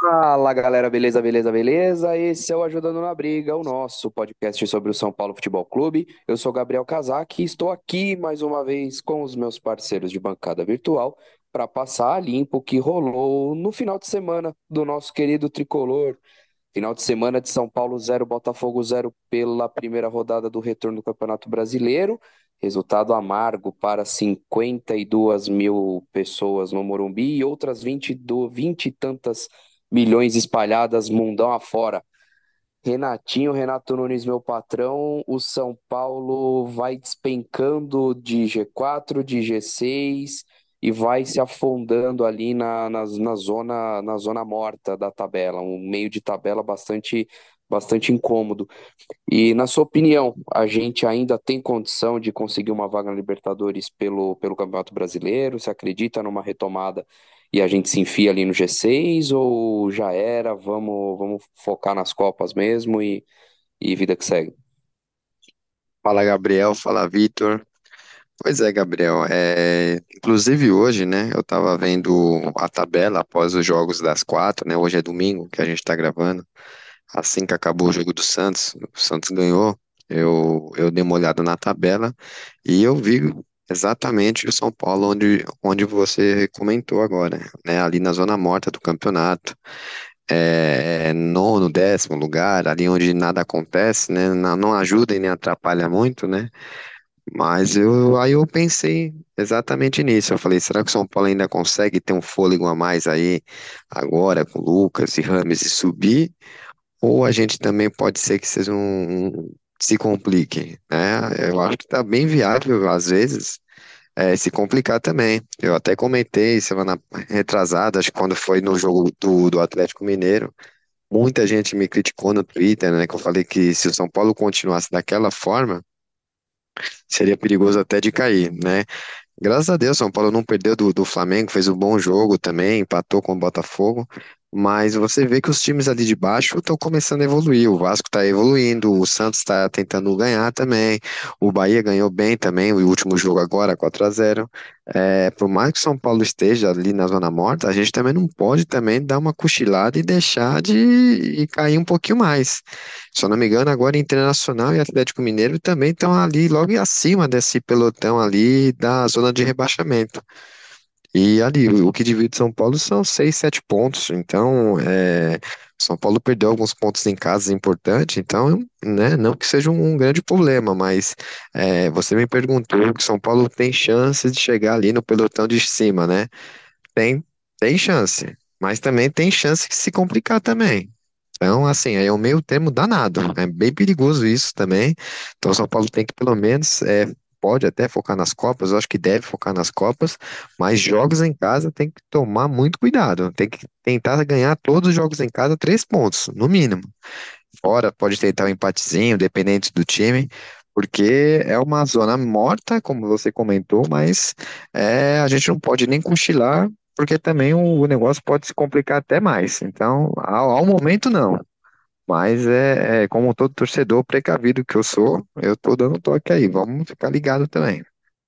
Fala galera, beleza, beleza, beleza? Esse é o Ajudando na Briga, o nosso podcast sobre o São Paulo Futebol Clube. Eu sou Gabriel Casac e estou aqui mais uma vez com os meus parceiros de bancada virtual para passar a limpo o que rolou no final de semana do nosso querido tricolor. Final de semana de São Paulo 0, Botafogo 0 pela primeira rodada do retorno do Campeonato Brasileiro. Resultado amargo para 52 mil pessoas no Morumbi e outras 20, do, 20 e tantas milhões espalhadas mundão afora. Renatinho, Renato Nunes, meu patrão, o São Paulo vai despencando de G4, de G6 e vai se afundando ali na, na, na zona, na zona morta da tabela, um meio de tabela bastante, bastante incômodo. E na sua opinião, a gente ainda tem condição de conseguir uma vaga na Libertadores pelo, pelo Campeonato Brasileiro? Você acredita numa retomada e a gente se enfia ali no G6 ou já era, vamos, vamos focar nas Copas mesmo e, e vida que segue? Fala Gabriel, fala Vitor. Pois é, Gabriel. É... Inclusive hoje, né? Eu tava vendo a tabela após os jogos das quatro, né? Hoje é domingo que a gente tá gravando. Assim que acabou o jogo do Santos, o Santos ganhou. Eu, eu dei uma olhada na tabela e eu vi exatamente o São Paulo onde, onde você comentou agora, né? Ali na zona morta do campeonato. É, nono, décimo lugar, ali onde nada acontece, né? Não, não ajuda e nem atrapalha muito, né? Mas eu, aí eu pensei exatamente nisso. Eu falei, será que o São Paulo ainda consegue ter um fôlego a mais aí agora com Lucas e Rames e subir? Ou a gente também pode ser que seja um, um- se complique, né? Eu acho que tá bem viável às vezes é, se complicar também. Eu até comentei semana retrasada, acho que quando foi no jogo do, do Atlético Mineiro, muita gente me criticou no Twitter, né? Que eu falei que se o São Paulo continuasse daquela forma seria perigoso até de cair, né? Graças a Deus, São Paulo não perdeu do, do Flamengo, fez um bom jogo também, empatou com o Botafogo, mas você vê que os times ali de baixo estão começando a evoluir. O Vasco está evoluindo, o Santos está tentando ganhar também, o Bahia ganhou bem também, o último jogo agora, 4 a 0 É, por mais que o São Paulo esteja ali na zona morta, a gente também não pode também dar uma cochilada e deixar de e cair um pouquinho mais. Se eu não me engano, agora Internacional e Atlético Mineiro também estão ali logo acima desse pelotão ali da zona de rebaixamento. E ali, o que divide São Paulo são seis, sete pontos. Então, é, São Paulo perdeu alguns pontos em casa importantes, então, né, não que seja um, um grande problema, mas é, você me perguntou que São Paulo tem chance de chegar ali no pelotão de cima, né? Tem, tem chance, mas também tem chance de se complicar também. Então, assim, aí é um meio termo danado. É bem perigoso isso também. Então, São Paulo tem que, pelo menos, é, pode até focar nas Copas, eu acho que deve focar nas Copas, mas jogos em casa tem que tomar muito cuidado. Tem que tentar ganhar todos os jogos em casa, três pontos, no mínimo. Fora, pode tentar um empatezinho, dependente do time. Porque é uma zona morta, como você comentou, mas é, a gente não pode nem cochilar porque também o, negócio pode se complicar até mais. Então, ao, ao momento, não. Mas é, é como todo torcedor precavido que eu sou, eu tô dando toque aí. Vamos ficar ligado também.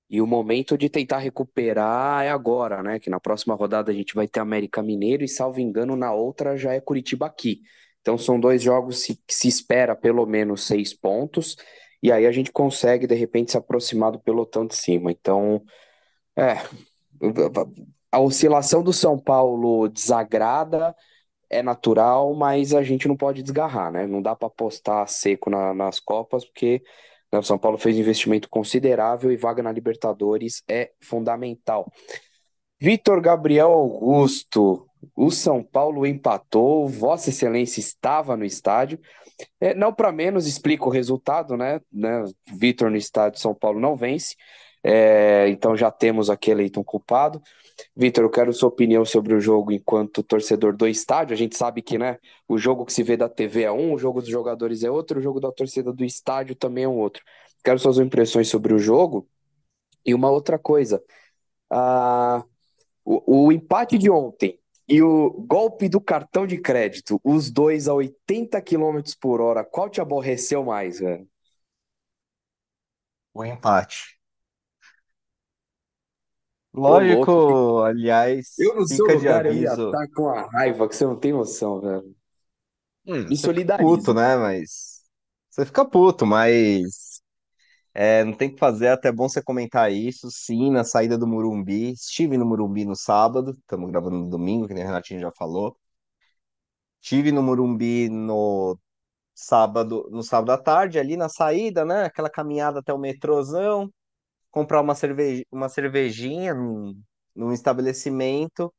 E o momento de tentar recuperar é agora, né? Que na próxima rodada a gente vai ter América Mineiro e, salvo engano, na outra já é Curitiba aqui. Então são dois jogos que se espera pelo menos seis pontos, e aí a gente consegue, de repente, se aproximar do pelotão de cima. Então, é, a oscilação do São Paulo desagrada, é natural, mas a gente não pode desgarrar, né? Não dá para apostar seco na- nas Copas, porque né, o São Paulo fez investimento considerável e vaga na Libertadores é fundamental. Vitor Gabriel Augusto, o São Paulo empatou, Vossa Excelência estava no estádio. É, não para menos, explica o resultado, né? né? Vitor no estádio São Paulo não vence, É, então já temos aqui eleito um culpado. Vitor, eu quero sua opinião sobre o jogo enquanto torcedor do estádio. A gente sabe que, né, o jogo que se vê da TV é um, o jogo dos jogadores é outro, o jogo da torcida do estádio também é um outro. Quero suas impressões sobre o jogo. E uma outra coisa, ah, o, o empate de ontem e o golpe do cartão de crédito, os dois a 80 quilômetros por hora, qual te aborreceu mais, velho? O empate. Louco, Lógico, aliás, eu no seu fica de lugar eu ia aviso. estar com a raiva que você não tem noção, velho. Hum, Me você fica puto, né? Mas. Você fica puto, mas. É, não tem o que fazer, é até bom você comentar isso. Sim, na saída do Morumbi. Estive no Morumbi no sábado, estamos gravando no domingo, que nem a Renatinha já falou. Estive no Morumbi no sábado, no sábado à tarde, ali na saída, né? Aquela caminhada até o metrôzão, comprar uma cerveja, uma cervejinha num, num estabelecimento.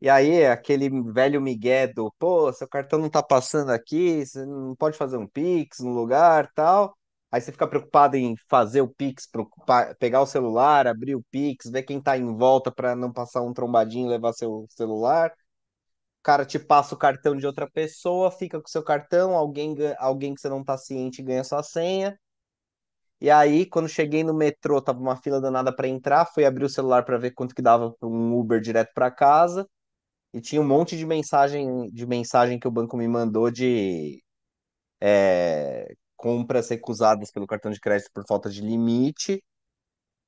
E aí, aquele velho migué do, pô, seu cartão não tá passando aqui, você não pode fazer um Pix no lugar, tal. Aí você fica preocupado em fazer o Pix, pegar o celular, abrir o Pix, ver quem tá em volta para não passar um trombadinho e levar seu celular. O cara te passa o cartão de outra pessoa, fica com seu cartão, alguém, alguém que você não tá ciente ganha sua senha. E aí, quando cheguei no metrô, tava uma fila danada para entrar, fui abrir o celular para ver quanto que dava um Uber direto para casa. E tinha um monte de mensagem de mensagem que o banco me mandou de é, compras recusadas pelo cartão de crédito por falta de limite,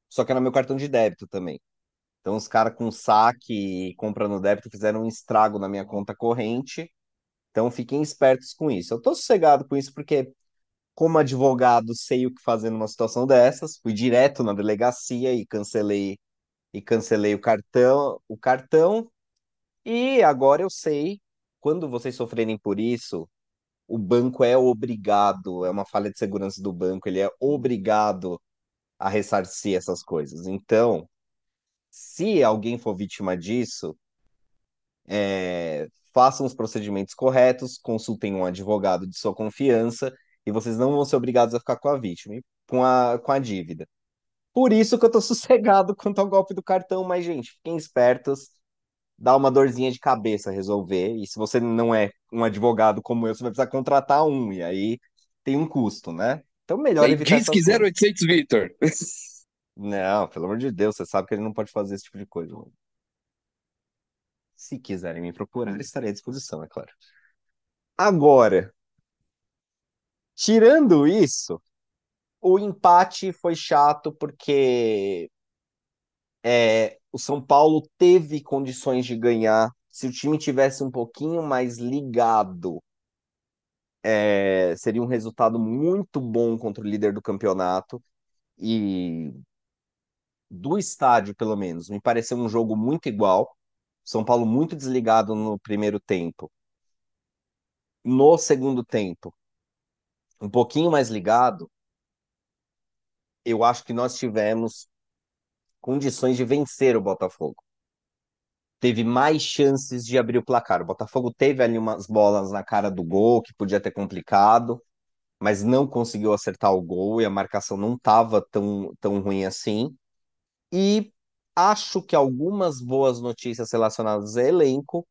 só que era meu cartão de débito também. Então os caras com saque e compra no débito fizeram um estrago na minha conta corrente. Então fiquem espertos com isso. Eu tô sossegado com isso porque, como advogado, sei o que fazer numa situação dessas. Fui direto na delegacia e cancelei e cancelei o cartão, o cartão E agora eu sei, quando vocês sofrerem por isso, o banco é obrigado, é uma falha de segurança do banco, ele é obrigado a ressarcir essas coisas. Então, se alguém for vítima disso, é, façam os procedimentos corretos, consultem um advogado de sua confiança e vocês não vão ser obrigados a ficar com a vítima, com a, com a dívida. Por isso que eu tô sossegado quanto ao golpe do cartão, mas, gente, fiquem espertos dá uma dorzinha de cabeça resolver. E se você não é um advogado como eu, você vai precisar contratar um, e aí tem um custo, né? Então, melhor Aí evitar diz que essas coisas. 0800 Victor. Não, pelo amor de Deus, você sabe que ele não pode fazer esse tipo de coisa. Se quiserem me procurar, estarei à disposição, é claro. Agora, tirando isso, o empate foi chato porque é, o São Paulo teve condições de ganhar. Se o time tivesse um pouquinho mais ligado É, seria um resultado muito bom contra o líder do campeonato e do estádio, pelo menos, me pareceu um jogo muito igual. São Paulo muito desligado no primeiro tempo. No segundo tempo, um pouquinho mais ligado, eu acho que nós tivemos condições de vencer o Botafogo. Teve mais chances de abrir o placar. O Botafogo teve ali umas bolas na cara do gol que podia ter complicado, mas não conseguiu acertar o gol e a marcação não estava tão, tão ruim assim. E acho que algumas boas notícias relacionadas a elenco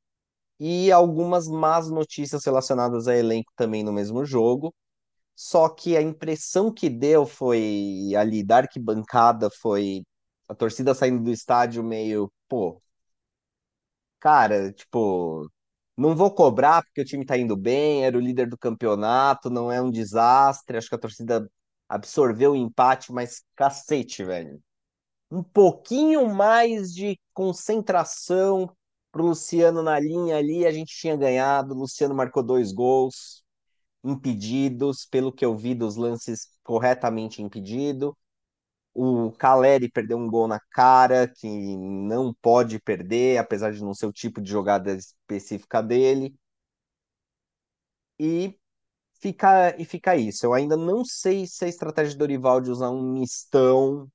e algumas más notícias relacionadas a elenco também no mesmo jogo. Só que a impressão que deu foi ali da arquibancada foi a torcida saindo do estádio meio, pô, cara, tipo, não vou cobrar porque o time tá indo bem, era o líder do campeonato, não é um desastre. Acho que a torcida absorveu o empate, mas cacete, velho um pouquinho mais de concentração pro Luciano na linha ali, a gente tinha ganhado. O Luciano marcou dois gols impedidos, pelo que eu vi dos lances corretamente impedido. O Caleri perdeu um gol na cara, que não pode perder, apesar de não ser o tipo de jogada específica dele. E fica, e fica isso. Eu ainda não sei se a estratégia do Dorival de usar um mistão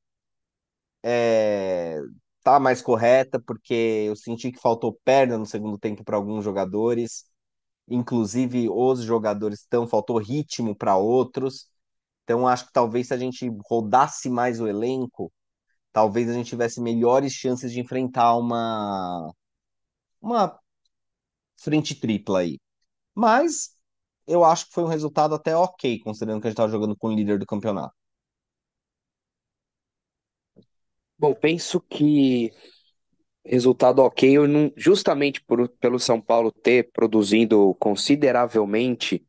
é, tá mais correta, porque eu senti que faltou perna no segundo tempo para alguns jogadores, inclusive os jogadores estão, faltou ritmo para outros. Então acho que talvez se a gente rodasse mais o elenco, talvez a gente tivesse melhores chances de enfrentar uma uma frente tripla aí. Mas eu acho que foi um resultado até ok, considerando que a gente estava jogando com o líder do campeonato. Bom, penso que resultado ok, justamente por, pelo São Paulo ter produzindo consideravelmente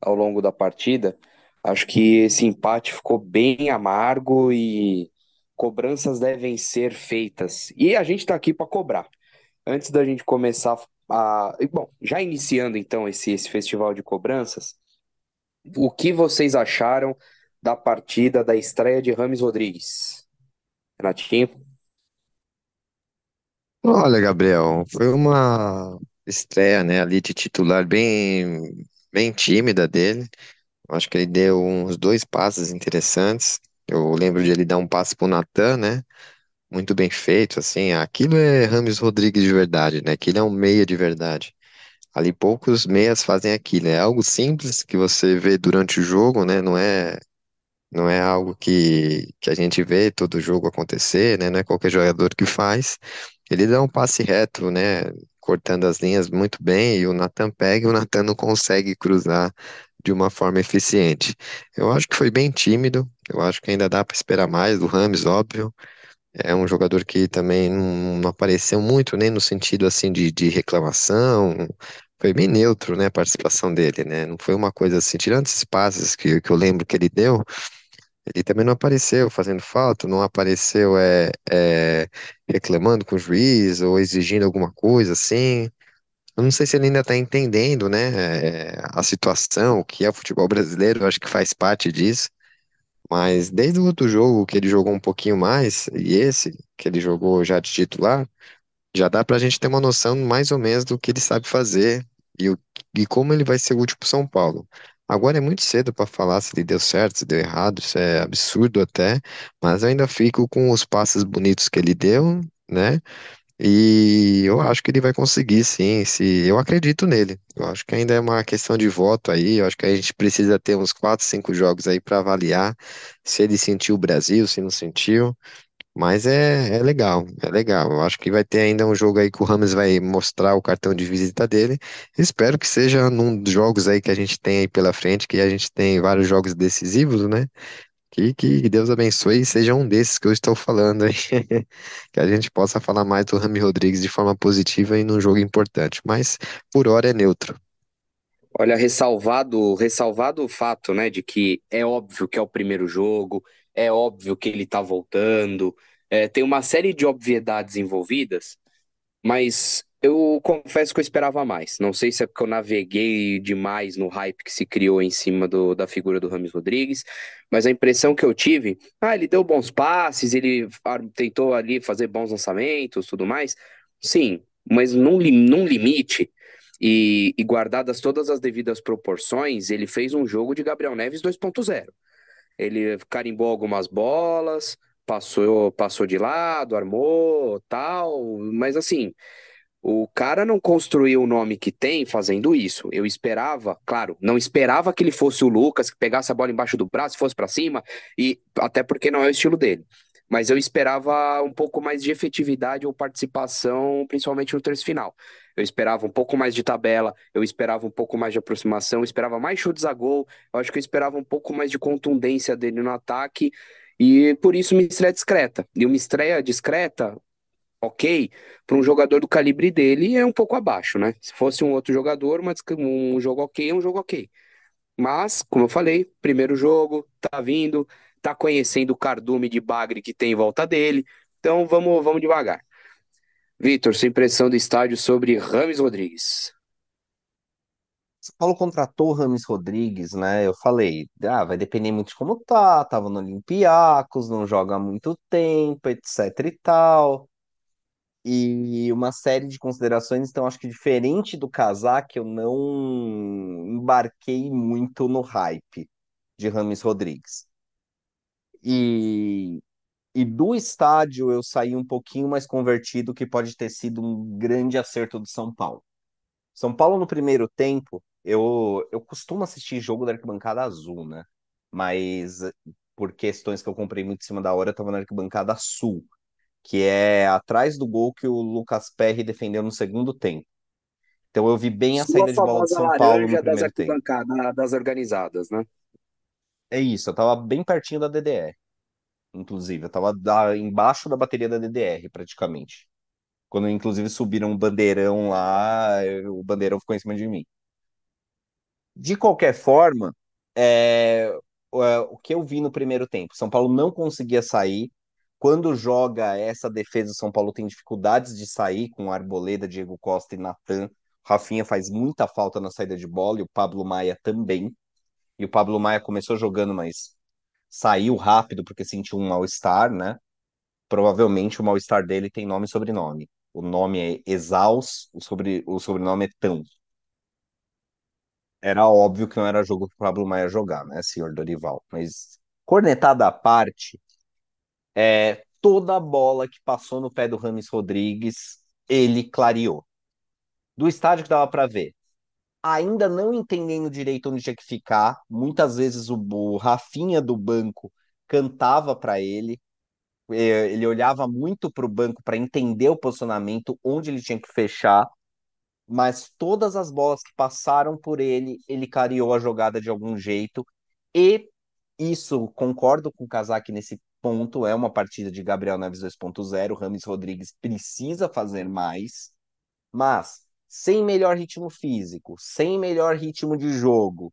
ao longo da partida, acho que esse empate ficou bem amargo e cobranças devem ser feitas. E a gente está aqui para cobrar. Antes da gente começar a. Bom, já iniciando então esse, esse festival de cobranças, o que vocês acharam da partida da estreia de Rames Rodrigues? Renatinho? Olha, Gabriel, foi uma estreia, né, ali de titular bem, bem tímida dele. Acho que ele deu uns dois passes interessantes. Eu lembro de ele dar um passe pro Natan, né? Muito bem feito, assim. Aquilo é Rames Rodrigues de verdade, né? Aquilo é um meia de verdade. Ali poucos meias fazem aquilo. É algo simples que você vê durante o jogo, né? Não é, não é algo que, que a gente vê todo jogo acontecer, né? Não é qualquer jogador que faz. Ele dá um passe reto, né? Cortando as linhas muito bem, e o Nathan pega e o Nathan não consegue cruzar de uma forma eficiente. Eu acho que foi bem tímido, eu acho que ainda dá para esperar mais do Rames, óbvio. É um jogador que também não, não apareceu muito, nem no sentido assim de, de reclamação. Foi bem neutro, né, a participação dele, né? Não foi uma coisa assim, tirando esses passes que, que eu lembro que ele deu, ele também não apareceu fazendo falta, não apareceu é, é, reclamando com o juiz ou exigindo alguma coisa assim. Eu não sei se ele ainda está entendendo, né, é, a situação, o que é o futebol brasileiro, eu acho que faz parte disso. Mas desde o outro jogo que ele jogou um pouquinho mais, e esse que ele jogou já de titular, já dá pra gente ter uma noção mais ou menos do que ele sabe fazer e, o, e como ele vai ser útil pro São Paulo. Agora é muito cedo para falar se ele deu certo, se deu errado, isso é absurdo até, mas eu ainda fico com os passes bonitos que ele deu, né? E eu acho que ele vai conseguir, sim. Se eu acredito nele. Eu acho que ainda é uma questão de voto aí. Eu acho que a gente precisa ter uns 4, 5 jogos aí para avaliar se ele sentiu o Brasil, se não sentiu. Mas é, é legal, é legal. Eu acho que vai ter ainda um jogo aí que o Ramos vai mostrar o cartão de visita dele. Espero que seja num dos jogos aí que a gente tem aí pela frente, que a gente tem vários jogos decisivos, né? Que, que Deus abençoe e seja um desses que eu estou falando aí. que a gente possa falar mais do Rami Rodrigues de forma positiva e num jogo importante. Mas por hora é neutro. Olha, ressalvado, ressalvado o fato, né, de que é óbvio que é o primeiro jogo, é óbvio que ele tá voltando, é, tem uma série de obviedades envolvidas, mas eu confesso que eu esperava mais. Não sei se é porque eu naveguei demais no hype que se criou em cima do, da figura do Rames Rodrigues, mas a impressão que eu tive, ah, ele deu bons passes, ele tentou ali fazer bons lançamentos, tudo mais. Sim, mas num, num limite e, e guardadas todas as devidas proporções, ele fez um jogo de Gabriel Neves 2.0. Ele carimbou algumas bolas, passou, passou de lado, armou, tal, mas assim, o cara não construiu o nome que tem fazendo isso. Eu esperava, claro, não esperava que ele fosse o Lucas, que pegasse a bola embaixo do braço, fosse para cima, e até porque não é o estilo dele. Mas eu esperava um pouco mais de efetividade ou participação, principalmente no terço final. Eu esperava um pouco mais de tabela, eu esperava um pouco mais de aproximação, eu esperava mais chutes a gol, eu acho que eu esperava um pouco mais de contundência dele no ataque, e por isso uma estreia discreta. E uma estreia discreta, ok, para um jogador do calibre dele é um pouco abaixo, né? Se fosse um outro jogador, um jogo ok é um jogo ok. Mas, como eu falei, primeiro jogo, tá vindo, tá conhecendo o cardume de bagre que tem em volta dele, então vamos, vamos devagar. Vitor, sua impressão do estádio sobre Rames Rodrigues. São Paulo contratou o Rames Rodrigues, né? Eu falei, ah, vai depender muito de como tá, tava no Olympiacos, não joga há muito tempo, etc e tal e uma série de considerações. Então, acho que diferente do casaco, eu não embarquei muito no hype de Rames Rodrigues. E, e do estádio eu saí um pouquinho mais convertido, que pode ter sido um grande acerto do São Paulo. São Paulo, no primeiro tempo, eu, eu costumo assistir jogo da arquibancada azul, né? Mas por questões que eu comprei muito em cima da hora, eu tava na arquibancada sul que é atrás do gol que o Lucas Perry defendeu no segundo tempo. Então eu vi bem a Sua saída de bola de São Paulo no das primeiro tempo. das organizadas, né? É isso, eu tava bem pertinho da DDR, inclusive. Eu tava da, embaixo da bateria da DDR, praticamente. Quando, inclusive, subiram um bandeirão lá, o bandeirão ficou em cima de mim. De qualquer forma, é, o que eu vi no primeiro tempo, São Paulo não conseguia sair, quando joga essa defesa, o São Paulo tem dificuldades de sair com Arboleda, Diego Costa e Natan. Rafinha faz muita falta na saída de bola e o Pablo Maia também. E o Pablo Maia começou jogando, mas saiu rápido porque sentiu um mal-estar, né? Provavelmente o mal-estar dele tem nome e sobrenome. O nome é Exaus, o, sobre, o sobrenome é Tão. Era óbvio que não era jogo para o Pablo Maia jogar, né, senhor Dorival? Mas cornetada à parte, é, toda a bola que passou no pé do Rames Rodrigues, ele clareou. Do estádio que dava para ver, ainda não entendendo direito onde tinha que ficar, muitas vezes o, o Rafinha do banco cantava para ele, é, ele olhava muito para o banco para entender o posicionamento, onde ele tinha que fechar, mas todas as bolas que passaram por ele, ele clareou a jogada de algum jeito, e isso, concordo com o Kazak nesse ponto, é uma partida de Gabriel Neves 2.0, Rames Rodrigues precisa fazer mais, mas sem melhor ritmo físico, sem melhor ritmo de jogo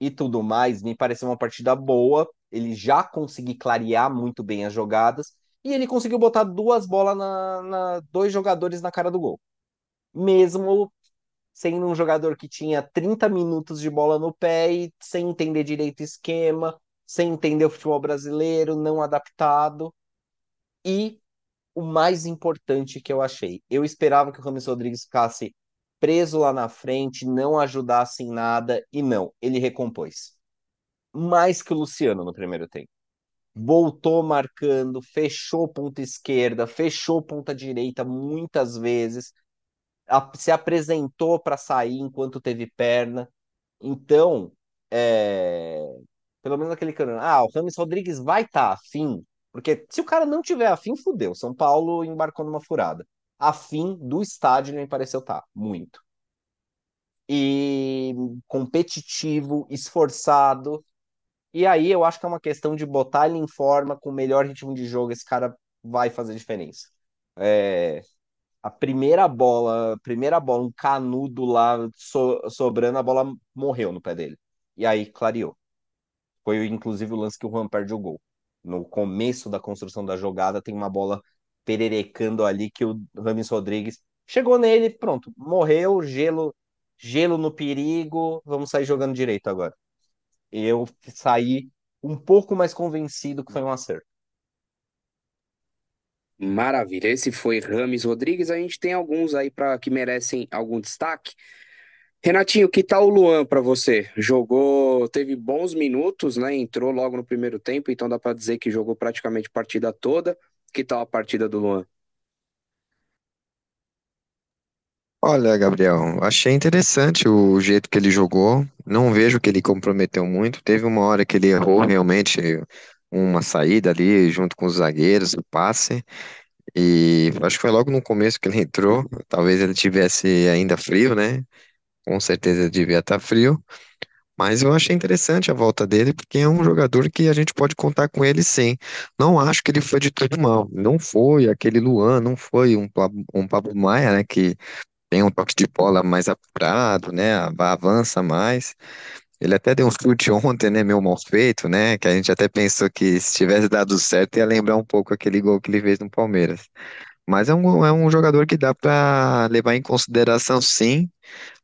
e tudo mais, me pareceu uma partida boa, ele já conseguiu clarear muito bem as jogadas, e ele conseguiu botar duas bolas na, na dois jogadores na cara do gol. Mesmo sendo um jogador que tinha 30 minutos de bola no pé e sem entender direito o esquema, sem entender o futebol brasileiro, não adaptado. E o mais importante que eu achei, eu esperava que o Rames Rodrigues ficasse preso lá na frente, não ajudasse em nada, e não, ele recompôs. Mais que o Luciano no primeiro tempo. Voltou marcando, fechou ponta esquerda, fechou ponta direita muitas vezes, se apresentou para sair enquanto teve perna. Então, é, pelo menos aquele cara, ah, o Rames Rodrigues vai estar tá afim, porque se o cara não tiver afim, fudeu. São Paulo embarcou numa furada. Afim do estádio me pareceu estar, tá, muito. E competitivo, esforçado. E aí eu acho que é uma questão de botar ele em forma, com o melhor ritmo de jogo, esse cara vai fazer diferença. É, a primeira bola, a primeira bola, um canudo lá so, sobrando, a bola morreu no pé dele. E aí clareou. Foi inclusive o lance que o Juan perde o gol. No começo da construção da jogada, tem uma bola pererecando ali que o Rames Rodrigues chegou nele, pronto, morreu, gelo, gelo no perigo, vamos sair jogando direito agora. Eu saí um pouco mais convencido que foi um acerto. Maravilha, esse foi Rames Rodrigues. A gente tem alguns aí para que merecem algum destaque. Renatinho, que tal o Luan para você? Jogou, teve bons minutos, né? Entrou logo no primeiro tempo, então dá para dizer que jogou praticamente partida toda. Que tal a partida do Luan? Olha, Gabriel, achei interessante o jeito que ele jogou. Não vejo que ele comprometeu muito. Teve uma hora que ele errou realmente uma saída ali junto com os zagueiros, o passe. E acho que foi logo no começo que ele entrou. Talvez ele tivesse ainda frio, né? com certeza devia estar frio, mas eu achei interessante a volta dele, porque é um jogador que a gente pode contar com ele sim. Não acho que ele foi de todo mal. Não foi aquele Luan, não foi um, um Pablo Maia, né, que tem um toque de bola mais apurado, né, avança mais. Ele até deu um chute ontem, né, meio mal feito, né, que a gente até pensou que se tivesse dado certo ia lembrar um pouco aquele gol que ele fez no Palmeiras. Mas é um, é um jogador que dá para levar em consideração, sim.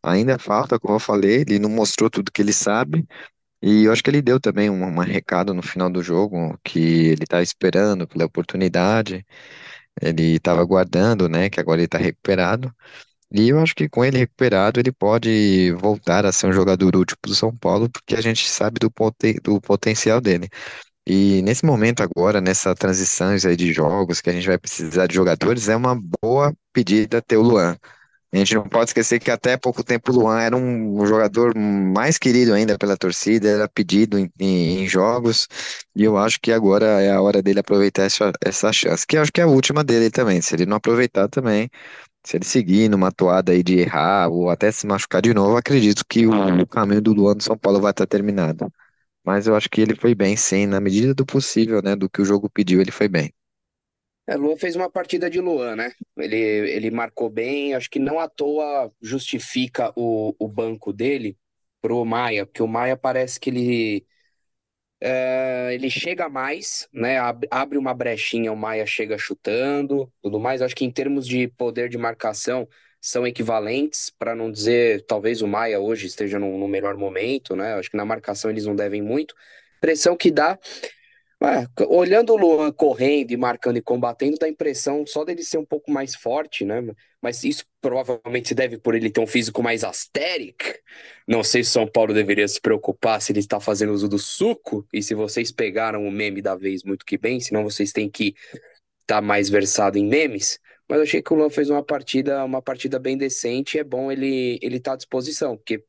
Ainda falta, como eu falei, ele não mostrou tudo que ele sabe. E eu acho que ele deu também um, um recado no final do jogo que ele estava esperando pela oportunidade, ele estava aguardando, né? Que agora ele está recuperado. E eu acho que com ele recuperado, ele pode voltar a ser um jogador útil para o São Paulo, porque a gente sabe do, poten do potencial dele. E nesse momento agora, nessa transições aí de jogos, que a gente vai precisar de jogadores, é uma boa pedida ter o Luan. A gente não pode esquecer que até pouco tempo o Luan era um jogador mais querido ainda pela torcida, era pedido em, em, em jogos, e eu acho que agora é a hora dele aproveitar essa, essa chance, que eu acho que é a última dele também. Se ele não aproveitar também, se ele seguir numa toada aí de errar ou até se machucar de novo, acredito que o, o caminho do Luan do São Paulo vai estar terminado. Mas eu acho que ele foi bem, sim, na medida do possível, né? Do que o jogo pediu, ele foi bem. É, Luan fez uma partida de Luan, né? Ele, ele marcou bem, acho que não à toa justifica o, o banco dele pro Maia, porque o Maia parece que ele É, ele chega mais, né? ab- Abre uma brechinha, o Maia chega chutando, tudo mais. Acho que em termos de poder de marcação são equivalentes, para não dizer, talvez o Maia hoje esteja no, no melhor momento, né? Acho que na marcação eles não devem muito. Pressão que dá. Olhando o Luan correndo e marcando e combatendo, dá a impressão só dele ser um pouco mais forte, né? Mas isso provavelmente se deve por ele ter um físico mais asteric. Não sei se São Paulo deveria se preocupar se ele está fazendo uso do suco e se vocês pegaram o meme da vez muito que bem, senão vocês têm que estar mais versado em memes. Mas achei que o Luan fez uma partida, uma partida bem decente é bom ele ele estar à disposição, porque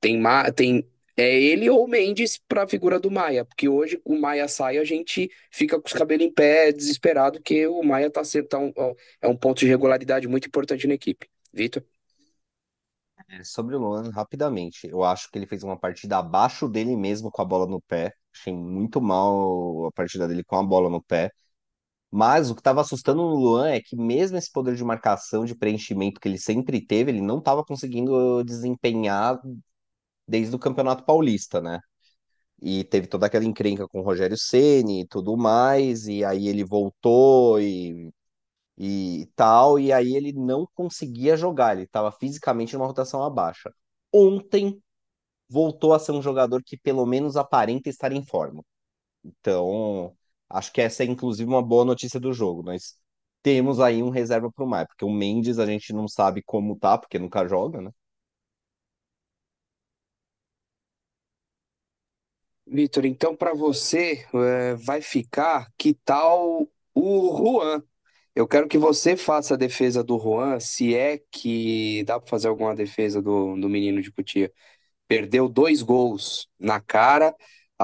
tem, tem é ele ou o Mendes para a figura do Maia, porque hoje o Maia sai, a gente fica com os cabelos em pé, desesperado, porque o Maia tá sendo tá um, é um ponto de regularidade muito importante na equipe. Vitor? É, Sobre o Luan, rapidamente, eu acho que ele fez uma partida abaixo dele mesmo com a bola no pé. Achei muito mal a partida dele com a bola no pé. Mas o que estava assustando no Luan é que, mesmo esse poder de marcação, de preenchimento que ele sempre teve, ele não estava conseguindo desempenhar desde o Campeonato Paulista, né? E teve toda aquela encrenca com o Rogério Ceni e tudo mais, e aí ele voltou e, e tal, e aí ele não conseguia jogar, ele estava fisicamente numa rotação abaixo. Ontem voltou a ser um jogador que pelo menos aparenta estar em forma. Então, acho que essa é inclusive uma boa notícia do jogo. Nós temos aí um reserva para o Maia, porque o Mendes a gente não sabe como tá, porque nunca joga, né? Vitor, então para você é, vai ficar que tal o Juan? Eu quero que você faça a defesa do Juan, se é que dá para fazer alguma defesa do, do menino de Cotia. Perdeu dois gols na cara.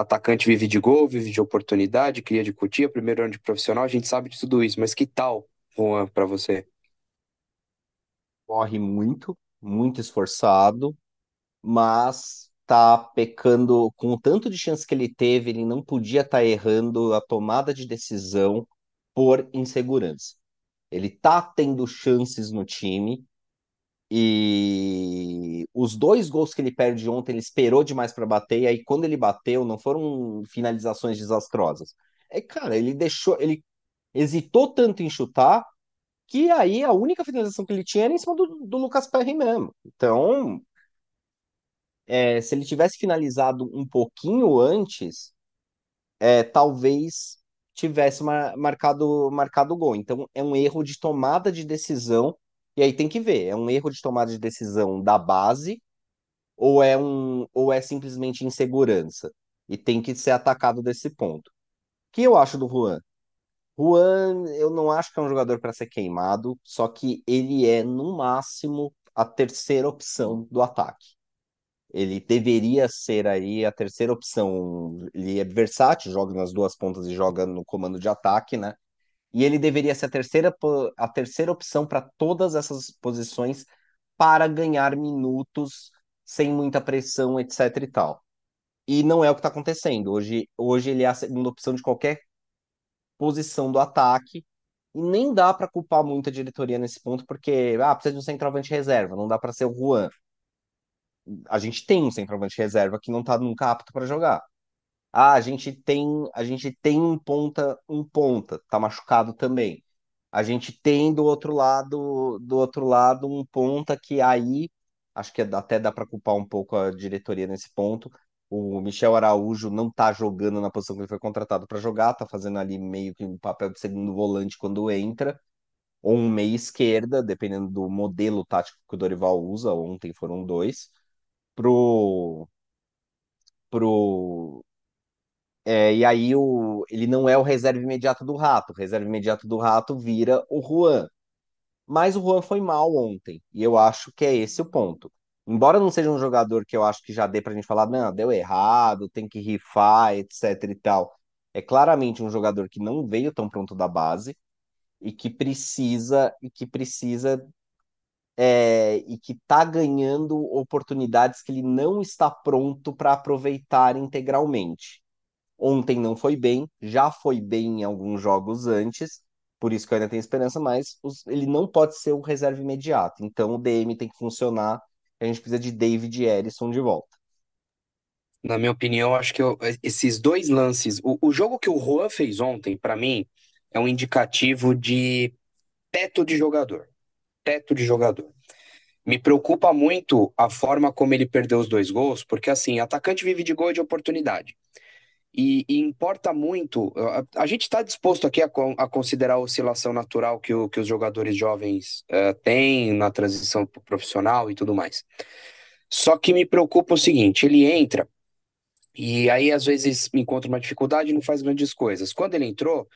Atacante vive de gol, vive de oportunidade, cria de Cotia, primeiro ano de profissional, a gente sabe de tudo isso, mas que tal, Juan, para você? Corre muito, muito esforçado, mas tá pecando com o tanto de chance que ele teve, ele não podia estar errando a tomada de decisão por insegurança. Ele tá tendo chances no time e os dois gols que ele perde ontem, ele esperou demais para bater, e aí quando ele bateu, não foram finalizações desastrosas. É, cara, ele deixou, ele hesitou tanto em chutar que aí a única finalização que ele tinha era em cima do, do Lucas Perry mesmo. Então, é, se ele tivesse finalizado um pouquinho antes, é, talvez tivesse mar- marcado marcado o gol. Então é um erro de tomada de decisão. E aí tem que ver, é um erro de tomada de decisão da base ou é um ou é simplesmente insegurança e tem que ser atacado desse ponto. O que eu acho do Juan? Juan, eu não acho que é um jogador para ser queimado, só que ele é no máximo a terceira opção do ataque. Ele deveria ser aí a terceira opção. Ele é versátil, joga nas duas pontas e joga no comando de ataque, né? E ele deveria ser a terceira, a terceira opção para todas essas posições para ganhar minutos sem muita pressão, etc e tal. E não é o que está acontecendo. Hoje, hoje ele é a segunda opção de qualquer posição do ataque. E nem dá para culpar muito a diretoria nesse ponto, porque ah, precisa de um centroavante reserva, não dá para ser o Juan. A gente tem um centroavante reserva que não está nunca apto para jogar. Ah, a gente tem, a gente tem um ponta, um ponta, tá machucado também. A gente tem do outro lado, do outro lado um ponta que aí acho que até dá para culpar um pouco a diretoria nesse ponto. O Michel Araújo não tá jogando na posição que ele foi contratado para jogar, tá fazendo ali meio que um papel de segundo volante quando entra, ou um meia esquerda, dependendo do modelo tático que o Dorival usa. Ontem foram dois. Pro, pro É, e aí o, ele não é o reserva imediato do Rato. O reserva imediato do Rato vira o Juan. Mas o Juan foi mal ontem. E eu acho que é esse o ponto. Embora não seja um jogador que eu acho que já dê pra gente falar, não, deu errado, tem que rifar, etc e tal. É claramente um jogador que não veio tão pronto da base e que precisa e que precisa é, e que tá ganhando oportunidades que ele não está pronto para aproveitar integralmente. Ontem não foi bem, já foi bem em alguns jogos antes, por isso que eu ainda tenho esperança, mas os- ele não pode ser o reserva imediato. Então o DM tem que funcionar. A gente precisa de David Ellison de volta. Na minha opinião, acho que eu- esses dois lances, o, o jogo que o Juan fez ontem, pra mim, é um indicativo de teto de jogador. Teto de jogador. Me preocupa muito a forma como ele perdeu os dois gols, porque assim, atacante vive de gol de oportunidade. E, e importa muito. A, a gente está disposto aqui a, a considerar a oscilação natural que, o- que os jogadores jovens eh, têm na transição pro profissional e tudo mais. Só que me preocupa o seguinte: ele entra e aí às vezes encontra uma dificuldade e não faz grandes coisas. Quando ele entrou,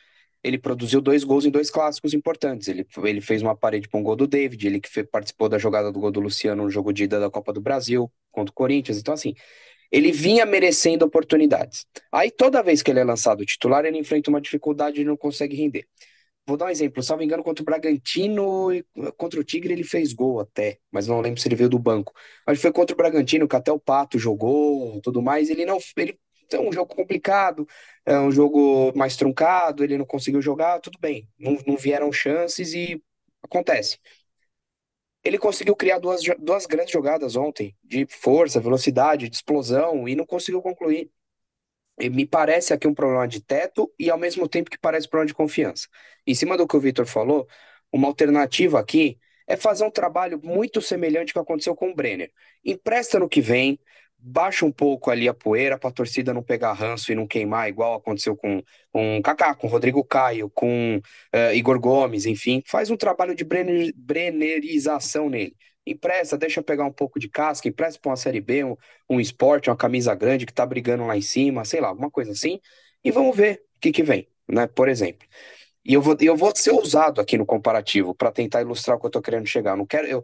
ele produziu dois gols em dois clássicos importantes. Ele, ele fez uma parede para um gol do David, ele que participou da jogada do gol do Luciano no jogo de ida da Copa do Brasil contra o Corinthians. Então, assim, ele vinha merecendo oportunidades. Aí toda vez que ele é lançado titular, ele enfrenta uma dificuldade e não consegue render. Vou dar um exemplo, salvo engano, contra o Bragantino contra o Tigre ele fez gol até, mas não lembro se ele veio do banco. Mas foi contra o Bragantino, que até o Pato jogou, tudo mais, ele não, ele é um jogo complicado, é um jogo mais truncado, ele não conseguiu jogar, tudo bem, não, não vieram chances e acontece. Ele conseguiu criar duas, duas grandes jogadas ontem, de força, velocidade, de explosão, e não conseguiu concluir. E me parece aqui um problema de teto e ao mesmo tempo que parece um problema de confiança. Em cima do que o Vitor falou, uma alternativa aqui é fazer um trabalho muito semelhante ao que aconteceu com o Brenner. Empresta no que vem, baixa um pouco ali a poeira para a torcida não pegar ranço e não queimar, igual aconteceu com, o Kaká, com Rodrigo Caio, com eh, Igor Gomes, enfim. Faz um trabalho de Brenner, brennerização nele. Empresta, deixa pegar um pouco de casca, empresta para uma Série B, um, um esporte, uma camisa grande que tá brigando lá em cima, sei lá, alguma coisa assim, e vamos ver o que que vem, né? Por exemplo. E eu vou, eu vou ser ousado aqui no comparativo para tentar ilustrar o que eu tô querendo chegar. Eu não quero, eu,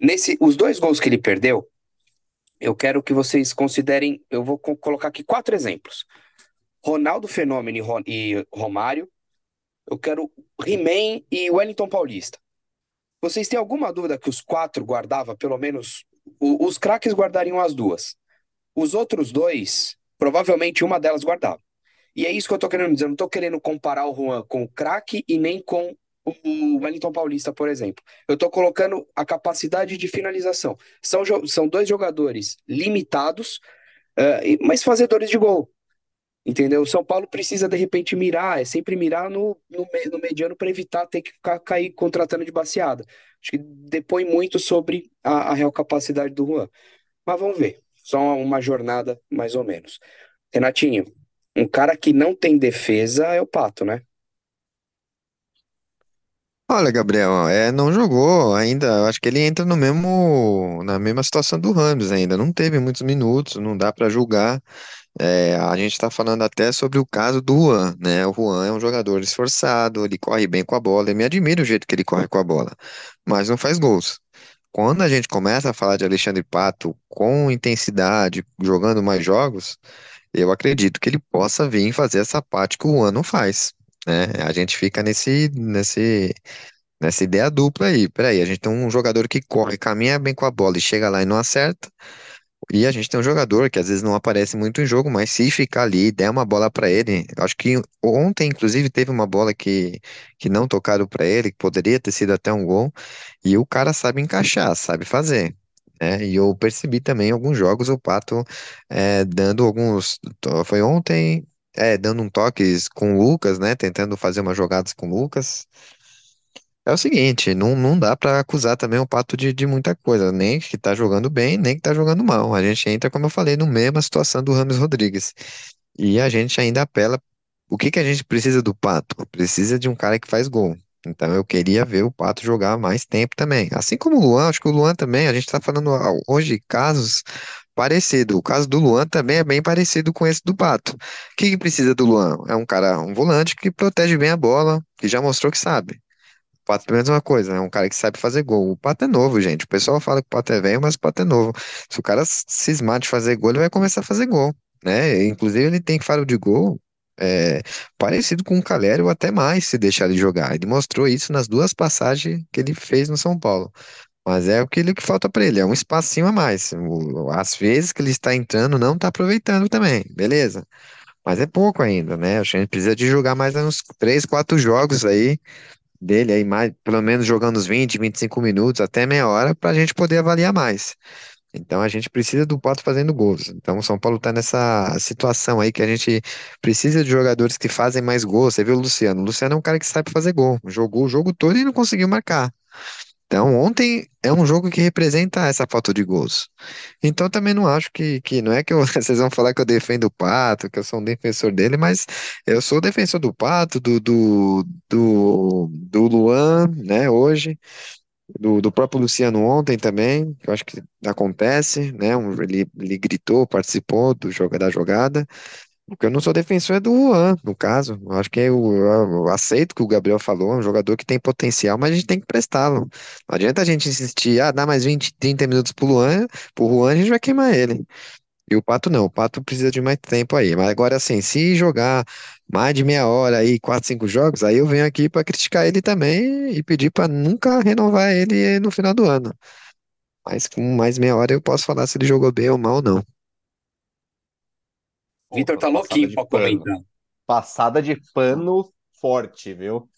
nesse, os dois gols que ele perdeu, eu quero que vocês considerem, eu vou co- colocar aqui quatro exemplos. Ronaldo Fenômeno e Ro- Romário, eu quero He-Man e Wellington Paulista. Vocês têm alguma dúvida que os quatro guardava, pelo menos, os craques guardariam as duas? Os outros dois, provavelmente uma delas guardava. E é isso que eu tô querendo dizer. Eu não tô querendo comparar o Juan com o craque e nem com o Wellington Paulista, por exemplo. Eu tô colocando a capacidade de finalização. São, são dois jogadores limitados, e- mas fazedores de gol. Entendeu? O São Paulo precisa, de repente, mirar, é sempre mirar no, no, no mediano para evitar ter que ficar, cair contratando de baseada. Acho que depõe muito sobre a, a real capacidade do Juan. Mas vamos ver. Só uma jornada, mais ou menos. Renatinho, um cara que não tem defesa é o Pato, né? Olha, Gabriel, é, não jogou ainda. Eu acho que ele entra no mesmo, na mesma situação do Rames ainda. Não teve muitos minutos, não dá para julgar. É, a gente está falando até sobre o caso do Juan, né? O Juan é um jogador esforçado, ele corre bem com a bola. Eu me admira o jeito que ele corre com a bola, mas não faz gols. Quando a gente começa a falar de Alexandre Pato com intensidade, jogando mais jogos, eu acredito que ele possa vir fazer essa parte que o Juan não faz. Né? A gente fica nesse, nesse Nessa ideia dupla aí, peraí, a gente tem um jogador que corre, caminha bem com a bola e chega lá e não acerta, e a gente tem um jogador que às vezes não aparece muito em jogo, mas se ficar ali, der uma bola pra ele, acho que ontem inclusive teve uma bola que, que não tocaram pra ele, que poderia ter sido até um gol, e o cara sabe encaixar, sabe fazer. né? E eu percebi também alguns jogos o Pato é, dando alguns. Foi ontem, é, dando um toques com o Lucas, né? Tentando fazer umas jogadas com o Lucas. É o seguinte, não, não dá pra acusar também o Pato de, de muita coisa, nem que tá jogando bem, nem que tá jogando mal. A gente entra, como eu falei, no mesma situação do Rames Rodrigues. E a gente ainda apela. O que que a gente precisa do Pato? Precisa de um cara que faz gol. Então eu queria ver o Pato jogar mais tempo também. Assim como o Luan, acho que o Luan também, a gente tá falando ah, hoje casos parecidos. O caso do Luan também é bem parecido com esse do Pato. O que que precisa do Luan? É um cara, um volante que protege bem a bola, que já mostrou que sabe. O Pato é a mesma coisa, é um cara que sabe fazer gol. O Pato é novo, gente. O pessoal fala que o Pato é velho, mas o Pato é novo. Se o cara cismar de fazer gol, ele vai começar a fazer gol, né? Inclusive, ele tem faro de gol é, parecido com o Caleri ou até mais se deixar ele jogar. Ele mostrou isso nas duas passagens que ele fez no São Paulo. Mas é aquilo que falta pra ele, é um espacinho a mais. Às vezes que ele está entrando, não está aproveitando também, beleza? Mas é pouco ainda, né? A gente precisa de jogar mais uns três, quatro jogos aí dele aí, mais, pelo menos jogando uns 20, 25 minutos, até meia hora, para a gente poder avaliar mais. Então a gente precisa do Pato fazendo gols. Então o São Paulo tá nessa situação aí que a gente precisa de jogadores que fazem mais gols. Você viu o Luciano? O Luciano é um cara que sabe fazer gol. Jogou o jogo todo e não conseguiu marcar. Então, ontem é um jogo que representa essa falta de gols. Então, também não acho que, que não é que eu- vocês vão falar que eu defendo o Pato, que eu sou um defensor dele, mas eu sou defensor do Pato, do, do, do, do Luan, né, hoje, do, do próprio Luciano ontem também, que eu acho que acontece, né, um- ele, ele gritou, participou do jogo, da jogada. O que eu não sou defensor é do Juan, no caso. Eu acho que eu, eu aceito que o Gabriel falou, é um jogador que tem potencial, mas a gente tem que prestá-lo. Não adianta a gente insistir, ah, dá mais 20, 30 minutos pro Luan, pro Juan a gente vai queimar ele. E o Pato não, o Pato precisa de mais tempo aí. Mas agora, assim, se jogar mais de meia hora aí, quatro, cinco jogos, aí eu venho aqui pra criticar ele também e pedir pra nunca renovar ele no final do ano. Mas com mais meia hora eu posso falar se ele jogou bem ou mal ou não. Vitor tá louquinho pra comentar. Passada de pano forte, viu?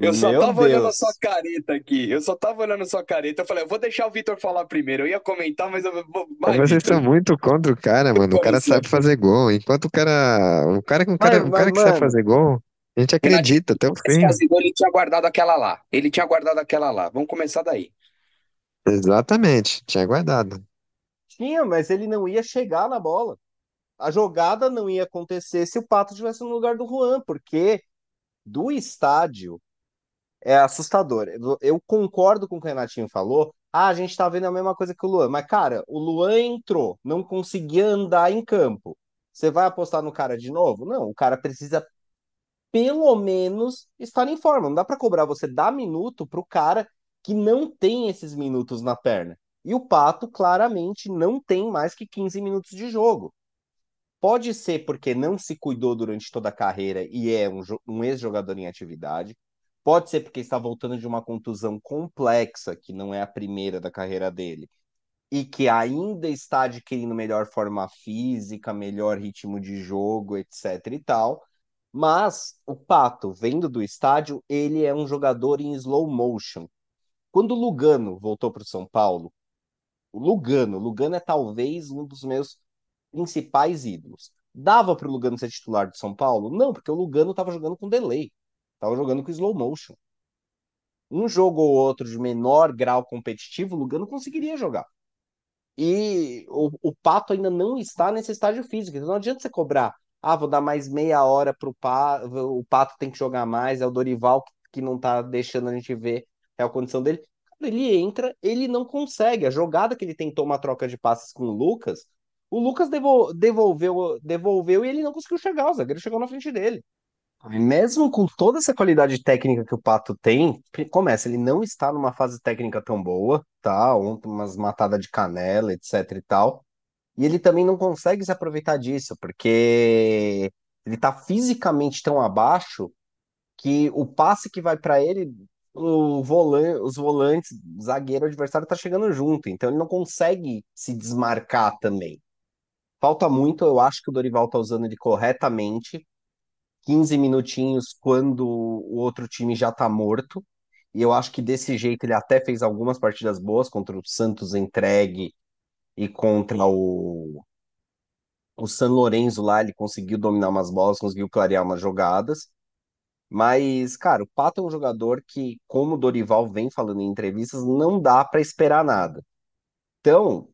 Eu só Meu tava olhando a sua Deus. careta aqui. Eu só tava olhando a sua careta. Eu falei, eu vou deixar o Vitor falar primeiro. Eu ia comentar, mas eu vou. Mas Vai, Vocês Vitor. são muito contra o cara, mano. O cara sabe fazer gol. Enquanto o cara, o cara, o Mas, cara, o mas, cara que sabe mano, fazer gol, a gente acredita até o fim. ele tinha guardado aquela lá. Ele tinha guardado aquela lá. Vamos começar daí. Exatamente, tinha guardado. tinha, mas ele não ia chegar na bola. A jogada não ia acontecer se o Pato estivesse no lugar do Juan, porque do estádio é assustador. Eu, concordo com o que o Renatinho falou. Ah, a gente tá vendo a mesma coisa que o Luan. Mas, cara, o Luan entrou, não conseguia andar em campo. Você vai apostar no cara de novo? Não, o cara precisa pelo menos estar em forma. Não dá pra cobrar você dar minuto pro cara que não tem esses minutos na perna. E o Pato claramente não tem mais que 15 minutos de jogo. Pode ser porque não se cuidou durante toda a carreira e é um, um ex-jogador em atividade. Pode ser porque está voltando de uma contusão complexa, que não é a primeira da carreira dele, e que ainda está adquirindo melhor forma física, melhor ritmo de jogo, etc e tal. Mas o Pato, vendo do estádio, ele é um jogador em slow motion. Quando o Lugano voltou para o São Paulo, o Lugano, Lugano é talvez um dos meus principais ídolos. Dava para o Lugano ser titular do São Paulo? Não, porque o Lugano estava jogando com delay, estava jogando com slow motion. Um jogo ou outro de menor grau competitivo, o Lugano conseguiria jogar. E o, o Pato ainda não está nesse estágio físico. Então não adianta você cobrar. Ah, vou dar mais meia hora pro Pato. O Pato tem que jogar mais. É o Dorival que, não tá deixando a gente ver é a condição dele. Ele entra, ele não consegue. A jogada que ele tentou uma troca de passes com o Lucas, o Lucas devol- devolveu, devolveu e ele não conseguiu chegar. O zagueiro chegou na frente dele. Mesmo com toda essa qualidade técnica que o Pato tem, começa, ele não está numa fase técnica tão boa, tá? Ontem umas matadas de canela, etc e tal. E ele também não consegue se aproveitar disso, porque ele tá fisicamente tão abaixo que o passe que vai para ele, o volante, os volantes, zagueiro adversário tá chegando junto, então ele não consegue se desmarcar também. Falta muito, eu acho que o Dorival tá usando ele corretamente 15 minutinhos quando o outro time já tá morto. E eu acho que desse jeito ele até fez algumas partidas boas contra o Santos entregue e contra o, o San Lorenzo lá. Ele conseguiu dominar umas bolas, conseguiu clarear umas jogadas. Mas, cara, o Pato é um jogador que, como o Dorival vem falando em entrevistas, não dá para esperar nada. Então,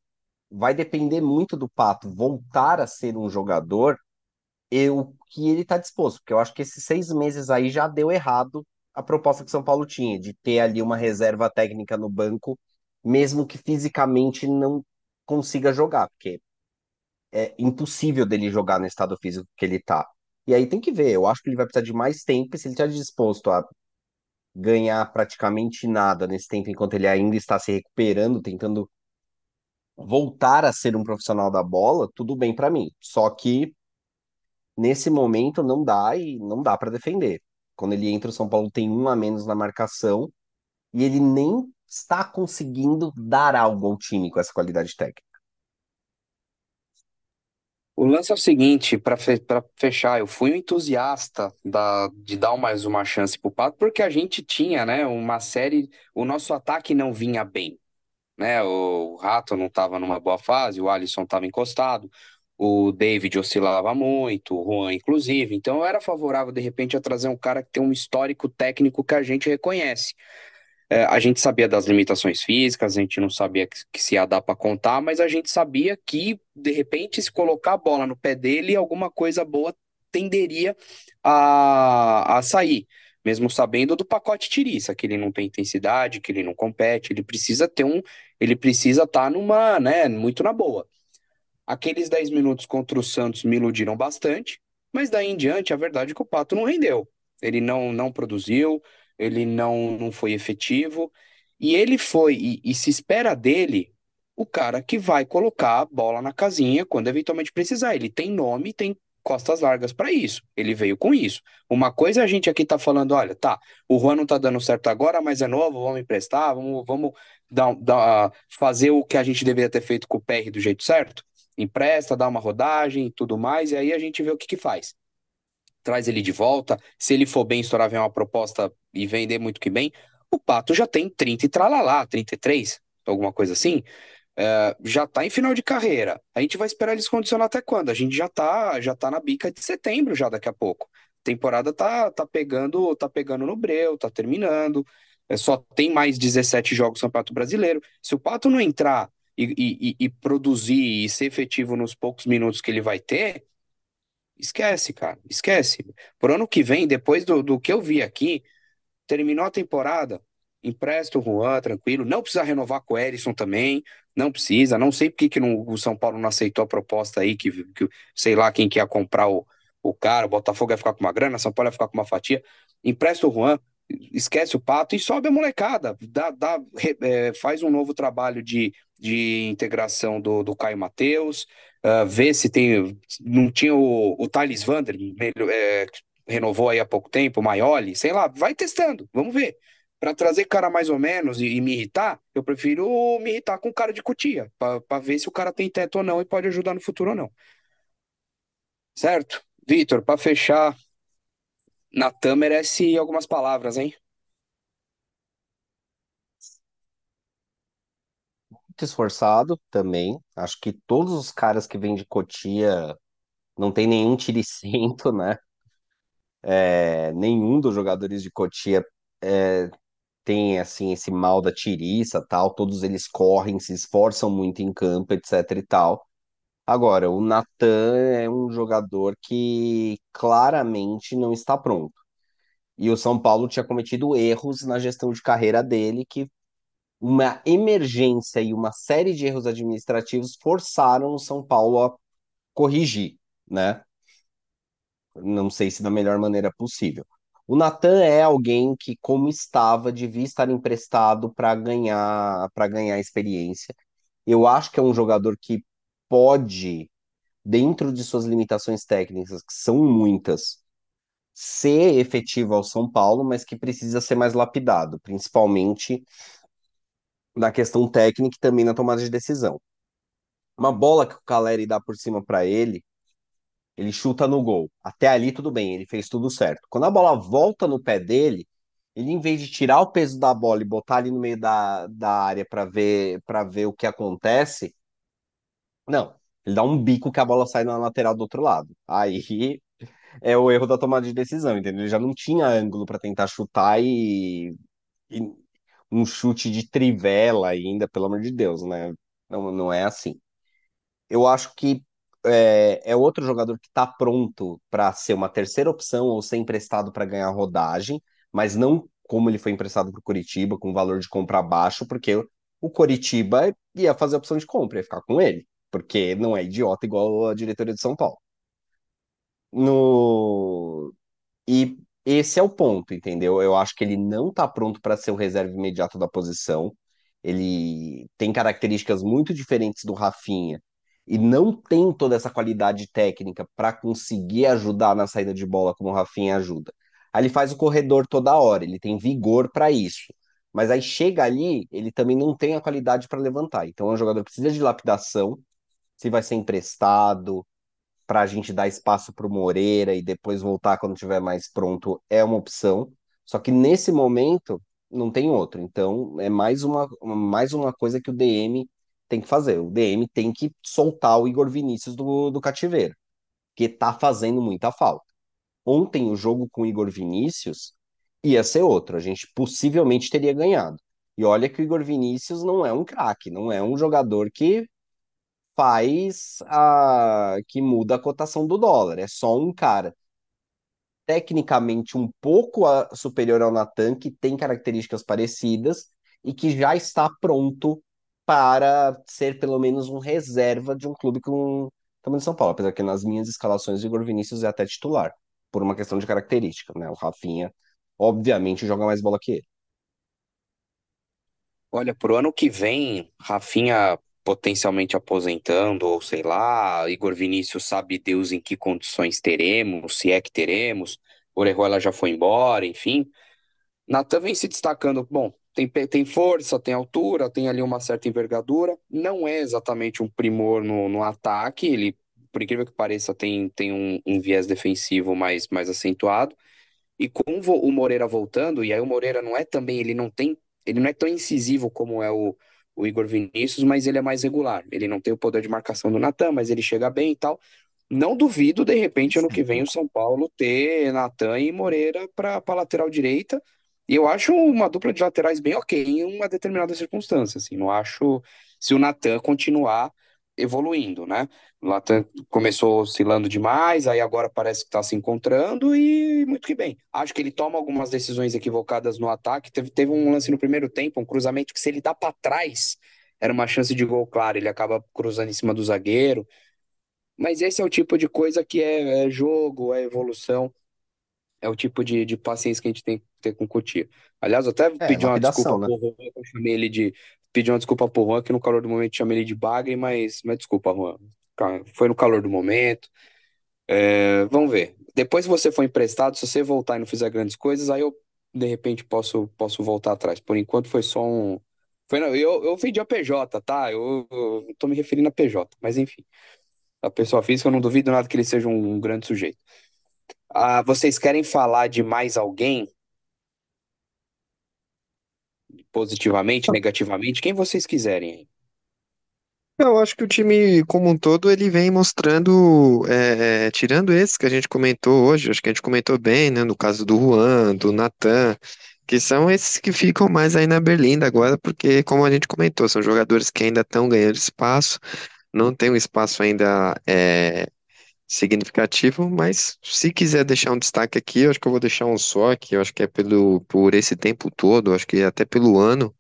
vai depender muito do Pato voltar a ser um jogador eu que ele está disposto, porque eu acho que esses seis meses aí já deu errado a proposta que São Paulo tinha, de ter ali uma reserva técnica no banco, mesmo que fisicamente não consiga jogar, porque é impossível dele jogar no estado físico que ele tá. E aí tem que ver, eu acho que ele vai precisar de mais tempo, e se ele está disposto a ganhar praticamente nada nesse tempo enquanto ele ainda está se recuperando, tentando voltar a ser um profissional da bola, tudo bem para mim. Só que nesse momento não dá e não dá para defender. Quando ele entra, o São Paulo tem um a menos na marcação e ele nem está conseguindo dar algo ao time com essa qualidade técnica. O lance é o seguinte, para fechar, eu fui um entusiasta da, de dar mais uma chance pro Pato, porque a gente tinha, né, uma série, o nosso ataque não vinha bem. Né? O Rato não estava numa boa fase, o Alisson estava encostado, o David oscilava muito, o Juan, inclusive. Então eu era favorável, de repente, a trazer um cara que tem um histórico técnico que a gente reconhece. É, a gente sabia das limitações físicas, a gente não sabia que, que se ia dar para contar, mas a gente sabia que, de repente, se colocar a bola no pé dele, alguma coisa boa tenderia a, a sair mesmo sabendo do pacote tiriça, que ele não tem intensidade, que ele não compete, ele precisa ter um, ele precisa estar tá numa, né, muito na boa. Aqueles 10 minutos contra o Santos me iludiram bastante, mas daí em diante a verdade é que o Pato não rendeu. Ele não não produziu, ele não não foi efetivo, e ele foi e, e se espera dele o cara que vai colocar a bola na casinha quando eventualmente precisar. Ele tem nome, tem costas largas para isso. Ele veio com isso. Uma coisa a gente aqui tá falando, olha, tá, o Juan não tá dando certo agora, mas é novo, vamos emprestar, vamos, vamos dar, dar, fazer o que a gente deveria ter feito com o PR do jeito certo. Empresta, dá uma rodagem tudo mais, e aí a gente vê o que que faz. Traz ele de volta, se ele for bem, estourar vem uma proposta e vender muito que bem, o Pato já tem 30 e tralalá, 33, alguma coisa assim é, já está em final de carreira. A gente vai esperar eles condicionar até quando? A gente já está já tá na bica de setembro já daqui a pouco. A temporada tá, tá pegando tá pegando no breu, tá terminando. É, só tem mais 17 jogos no Campeonato Brasileiro. Se o Pato não entrar e, e, e produzir e ser efetivo nos poucos minutos que ele vai ter, esquece, cara, esquece. Por ano que vem, depois do, do que eu vi aqui, terminou a temporada, empresta o Juan, tranquilo. Não precisa renovar com o Erisson também. Não precisa, não sei por que, que não, o São Paulo não aceitou a proposta aí, que, que sei lá quem quer comprar o, o cara, o Botafogo vai ficar com uma grana, São Paulo vai ficar com uma fatia. Empresta o Juan, esquece o pato e sobe a molecada, dá, dá, é, faz um novo trabalho de, de integração do, do Caio Matheus, uh, vê se tem. Não tinha o, o Thales Vander, é, renovou aí há pouco tempo, o Maioli, sei lá, vai testando, vamos ver. Para trazer cara mais ou menos e, e, me irritar, eu prefiro me irritar com cara de cutia, para ver se o cara tem teto ou não e pode ajudar no futuro ou não. Certo? Vitor, para fechar, Natan merece algumas palavras, hein? Muito esforçado também. Acho que todos os caras que vêm de Cotia não tem nenhum tiricento, né? É, nenhum dos jogadores de Cotia é, tem assim esse mal da tiriça, tal, todos eles correm, se esforçam muito em campo, etc e tal. Agora, o Natan é um jogador que claramente não está pronto. E o São Paulo tinha cometido erros na gestão de carreira dele que uma emergência e uma série de erros administrativos forçaram o São Paulo a corrigir, né? Não sei se da melhor maneira possível. O Natan é alguém que, como estava, devia estar emprestado para ganhar para ganhar experiência. Eu acho que é um jogador que pode, dentro de suas limitações técnicas, que são muitas, ser efetivo ao São Paulo, mas que precisa ser mais lapidado, principalmente na questão técnica e também na tomada de decisão. Uma bola que o Caleri dá por cima para ele, ele chuta no gol. Até ali tudo bem, ele fez tudo certo. Quando a bola volta no pé dele, ele em vez de tirar o peso da bola e botar ali no meio da, da área para ver para ver o que acontece, não, ele dá um bico que a bola sai na lateral do outro lado. Aí é o erro da tomada de decisão, entendeu? Ele já não tinha ângulo para tentar chutar e, e, um chute de trivela ainda, pelo amor de Deus, né? Não, não é assim. Eu acho que é, é outro jogador que está pronto para ser uma terceira opção ou ser emprestado para ganhar rodagem, mas não como ele foi emprestado para o Coritiba, com valor de compra baixo, porque o Coritiba ia fazer a opção de compra, ia ficar com ele, porque não é idiota igual a diretoria de São Paulo. No... E esse é o ponto, entendeu? Eu acho que ele não está pronto para ser o reserva imediato da posição. Ele tem características muito diferentes do Rafinha e não tem toda essa qualidade técnica para conseguir ajudar na saída de bola como o Rafinha ajuda. Aí ele faz o corredor toda hora, ele tem vigor para isso. Mas aí chega ali, ele também não tem a qualidade para levantar. Então é um jogador que precisa de lapidação, se vai ser emprestado, para a gente dar espaço para o Moreira e depois voltar quando estiver mais pronto, é uma opção. Só que nesse momento, não tem outro. Então, é mais uma, mais uma coisa que o DM tem que fazer. O DM tem que soltar o Igor Vinícius do, do cativeiro, que tá fazendo muita falta. Ontem, o jogo com o Igor Vinícius ia ser outro. A gente possivelmente teria ganhado. E olha que o Igor Vinícius não é um craque, não é um jogador que faz a que muda a cotação do dólar. É só um cara tecnicamente um pouco a- superior ao Natan, que tem características parecidas e que já está pronto para ser pelo menos um reserva de um clube com tamanho de São Paulo, apesar que nas minhas escalações o Igor Vinícius é até titular, por uma questão de característica, né? O Rafinha, obviamente, joga mais bola que ele. Olha, pro ano que vem, Rafinha potencialmente aposentando, ou sei lá, Igor Vinícius sabe Deus em que condições teremos, se é que teremos, Orejuela já foi embora, enfim. Natan vem se destacando, bom, tem, tem força, tem altura, tem ali uma certa envergadura, não é exatamente um primor no, no ataque, ele, por incrível que pareça, tem, tem um, um viés defensivo mais, mais acentuado, e com o Moreira voltando, e aí o Moreira não é também, ele não tem, ele não é tão incisivo como é o, o Igor Vinícius, mas ele é mais regular. Ele não tem o poder de marcação do Natan, mas ele chega bem e tal. Não duvido, de repente, ano que vem, o São Paulo ter Natan e Moreira para a lateral direita. E eu acho uma dupla de laterais bem ok em uma determinada circunstância. Assim, não acho se o Natan continuar evoluindo, né? O Natan começou oscilando demais, aí agora parece que está se encontrando e muito que bem. Acho que ele toma algumas decisões equivocadas no ataque. Teve, teve um lance no primeiro tempo, um cruzamento que se ele dá para trás, era uma chance de gol claro, ele acaba cruzando em cima do zagueiro. Mas esse é o tipo de coisa que é, é jogo, é evolução, é o tipo de, de paciência que a gente tem ter com o Coutinho. Aliás, eu até É, pedi uma desculpa né? pro Juan, eu chamei ele de. Pedi uma desculpa pro Juan, que no calor do momento chamei ele de bagre, mas, mas desculpa, Juan. Foi no calor do momento. É, vamos ver. Depois que você for emprestado, se você voltar e não fizer grandes coisas, aí eu, de repente, posso, posso voltar atrás. Por enquanto foi só um. Foi, não, eu, eu vendi a PJ, tá? Eu, eu tô me referindo a PJ, mas enfim. A pessoa física, eu não duvido nada que ele seja um, um grande sujeito. Ah, vocês querem falar de mais alguém positivamente, negativamente? Quem vocês quiserem. Eu acho que o time como um todo ele vem mostrando, é, é, tirando esses que a gente comentou hoje, acho que a gente comentou bem, né, no caso do Juan, do Natan, que são esses que ficam mais aí na berlinda agora, porque como a gente comentou, são jogadores que ainda estão ganhando espaço, não tem um espaço ainda é, significativo, mas se quiser deixar um destaque aqui, eu acho que eu vou deixar um só, que eu acho que é pelo, por esse tempo todo, acho que até pelo ano,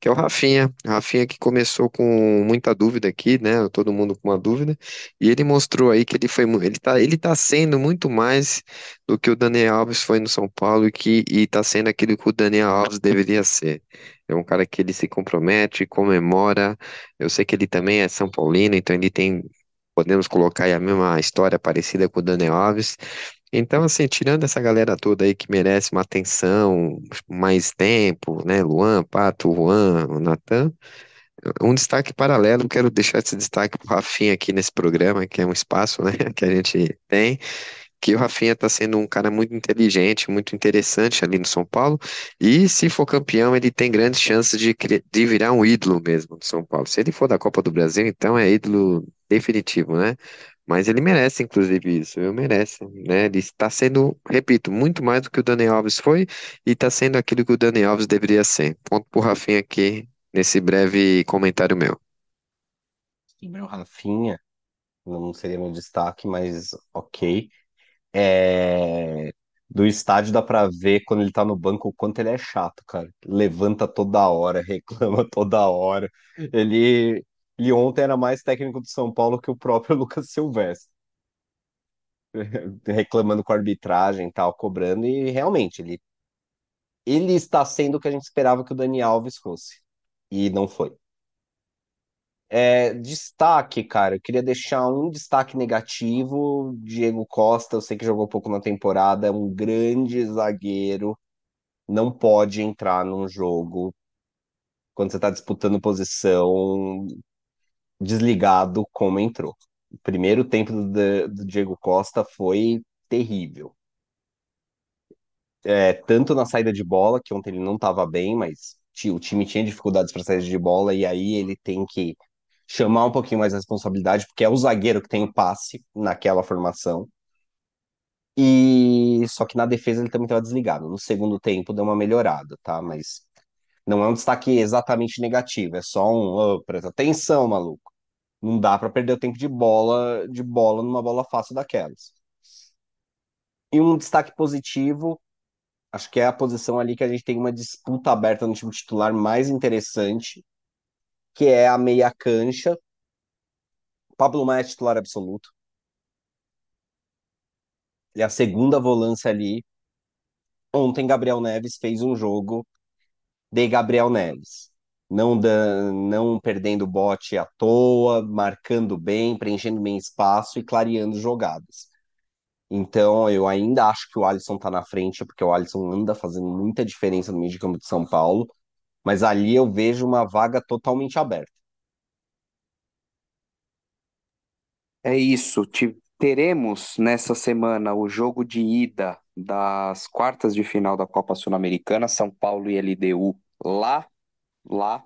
que é o Rafinha. Rafinha que começou com muita dúvida aqui, né? Todo mundo com uma dúvida. E ele mostrou aí que ele foi, ele tá, ele tá sendo muito mais do que o Daniel Alves foi no São Paulo e que e tá sendo aquilo que o Daniel Alves deveria ser. É um cara que ele se compromete, comemora. Eu sei que ele também é São Paulino, então ele tem Podemos colocar aí a mesma história parecida com o Daniel Alves. Então, assim, tirando essa galera toda aí que merece uma atenção, mais tempo, né? Luan, Pato, Juan, o Natan, um destaque paralelo, quero deixar esse destaque pro Rafinha aqui nesse programa, que é um espaço, né, que a gente tem, que o Rafinha está sendo um cara muito inteligente, muito interessante ali no São Paulo, e se for campeão, ele tem grandes chances de, de virar um ídolo mesmo do São Paulo. Se ele for da Copa do Brasil, então é ídolo definitivo, né? Mas ele merece, inclusive, isso, eu merece, né? Ele está sendo, repito, muito mais do que o Daniel Alves foi e está sendo aquilo que o Daniel Alves deveria ser. Ponto pro Rafinha aqui nesse breve comentário meu. Sim, o Rafinha não seria meu destaque, mas ok. É, Do estádio dá pra ver quando ele tá no banco o quanto ele é chato, cara. Levanta toda hora, reclama toda hora. Ele, ele ontem era mais técnico do São Paulo que o próprio Lucas Silvestre, reclamando com a arbitragem e tal, cobrando, e realmente, ele, ele está sendo o que a gente esperava que o Dani Alves fosse, e não foi. É, destaque, cara, eu queria deixar um destaque negativo. Diego Costa, eu sei que jogou pouco na temporada, é um grande zagueiro, não pode entrar num jogo quando você está disputando posição desligado como entrou. O primeiro tempo do, do Diego Costa foi terrível. é, tanto na saída de bola, que ontem ele não estava bem, mas o time tinha dificuldades para sair de bola, e aí ele tem que chamar um pouquinho mais a responsabilidade, porque é o zagueiro que tem o passe naquela formação. E só que na defesa ele também estava desligado. No segundo tempo deu uma melhorada, tá? Mas não é um destaque exatamente negativo, é só um, oh, presta atenção, maluco. Não dá para perder o tempo de bola, de bola numa bola fácil daquelas. E um destaque positivo, acho que é a posição ali que a gente tem uma disputa aberta no time titular mais interessante, que é a meia cancha. Pablo Maia é titular absoluto. Ele é a segunda volância ali. Ontem, Gabriel Neves fez um jogo de Gabriel Neves. Não, da, não perdendo bote à toa, marcando bem, preenchendo bem espaço e clareando jogadas. Então, eu ainda acho que o Alisson tá na frente, porque o Alisson anda fazendo muita diferença no meio de campo de São Paulo, mas ali eu vejo uma vaga totalmente aberta. É isso. Teremos nessa semana o jogo de ida das quartas de final da Copa Sul-Americana, São Paulo e LDU, lá, lá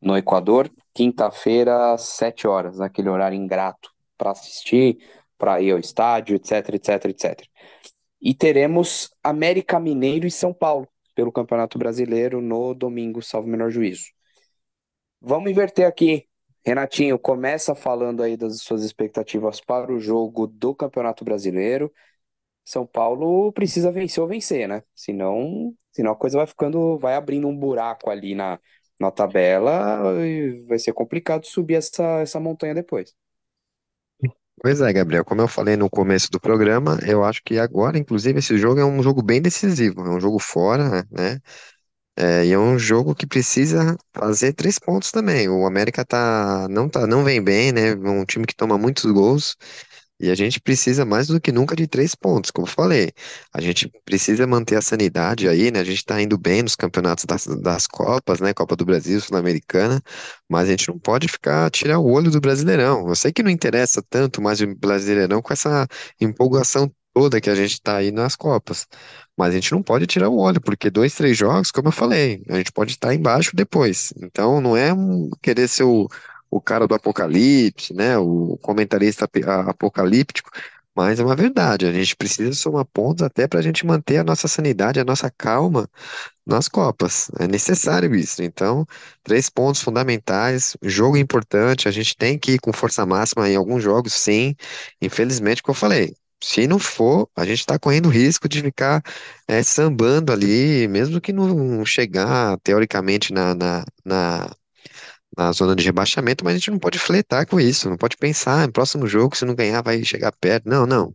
no Equador, quinta-feira, sete horas, naquele horário ingrato para assistir, para ir ao estádio, etc, etc, etc. E teremos América Mineiro e São Paulo pelo Campeonato Brasileiro no domingo, salvo menor juízo. Vamos inverter aqui. Renatinho, começa falando aí das suas expectativas para o jogo do Campeonato Brasileiro. São Paulo precisa vencer ou vencer, né? Senão, senão a coisa vai ficando, vai abrindo um buraco ali na, na tabela e vai ser complicado subir essa, essa montanha depois. Pois é, Gabriel, como eu falei no começo do programa, eu acho que agora, inclusive, esse jogo é um jogo bem decisivo, é um jogo fora, né? É, e é um jogo que precisa fazer três pontos também. O América tá, não tá, não vem bem, né? É um time que toma muitos gols. E a gente precisa mais do que nunca de três pontos, como falei. A gente precisa manter a sanidade aí, né? A gente está indo bem nos campeonatos das, das Copas, né? Copa do Brasil, Sul-Americana, mas a gente não pode ficar tirar o olho do Brasileirão. Eu sei que não interessa tanto mais o Brasileirão com essa empolgação toda que a gente está aí nas Copas. Mas a gente não pode tirar o olho, porque dois, três jogos, como eu falei, a gente pode estar embaixo depois. Então não é um querer ser o o cara do apocalipse, né, o comentarista apocalíptico, mas é uma verdade, a gente precisa somar pontos até para a gente manter a nossa sanidade, a nossa calma nas Copas. É necessário isso. Então, três pontos fundamentais, jogo importante, a gente tem que ir com força máxima em alguns jogos, sim. Infelizmente, como eu falei, se não for, a gente está correndo risco de ficar é, sambando ali, mesmo que não chegar, teoricamente, na, na, na na zona de rebaixamento, mas a gente não pode fletar com isso, não pode pensar, no próximo jogo, se não ganhar, vai chegar perto. Não, não.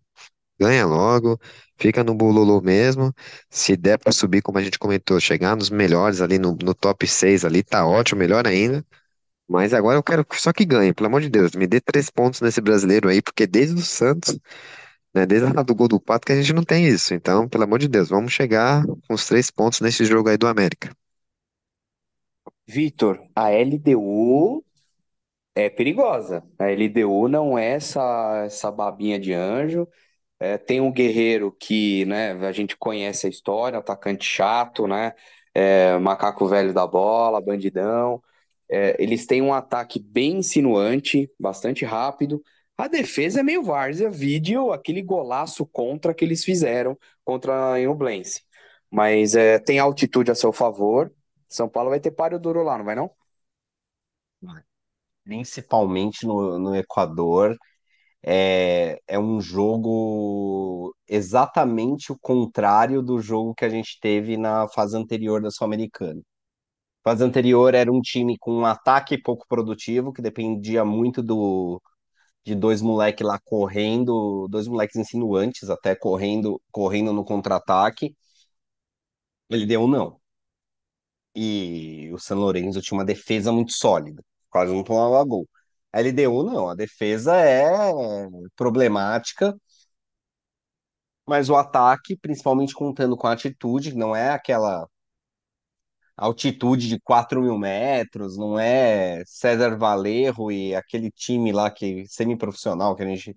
Ganha logo, fica no bololô mesmo. Se der para subir, como a gente comentou, chegar nos melhores ali no, no top 6 ali, tá ótimo, melhor ainda. Mas agora eu quero só que ganhe, pelo amor de Deus, me dê três pontos nesse brasileiro aí, porque desde o Santos, né, desde a do gol do Pato, que a gente não tem isso. Então, pelo amor de Deus, vamos chegar com os três pontos nesse jogo aí do América. Vitor, a LDU é perigosa. A LDU não é essa, essa babinha de anjo. É, tem um guerreiro que, né, a gente conhece a história, atacante chato, né? É, macaco velho da bola, bandidão. É, eles têm um ataque bem insinuante, bastante rápido. A defesa é meio várzea, vídeo aquele golaço contra que eles fizeram contra a Inublense. Mas é, tem altitude a seu favor. São Paulo vai ter páreo duro lá, não vai não? Principalmente no, no Equador, é, é um jogo exatamente o contrário do jogo que a gente teve na fase anterior da Sul-Americana. Fase anterior era um time com um ataque pouco produtivo, que dependia muito do, de dois moleques lá correndo, dois moleques insinuantes até correndo, correndo no contra-ataque. Ele deu um não e o San Lorenzo tinha uma defesa muito sólida, quase não tomava gol. A LDU não, a defesa é problemática, mas o ataque, principalmente contando com a atitude, não é aquela altitude de 4 mil metros, não é César Valerro e aquele time lá que semiprofissional que a gente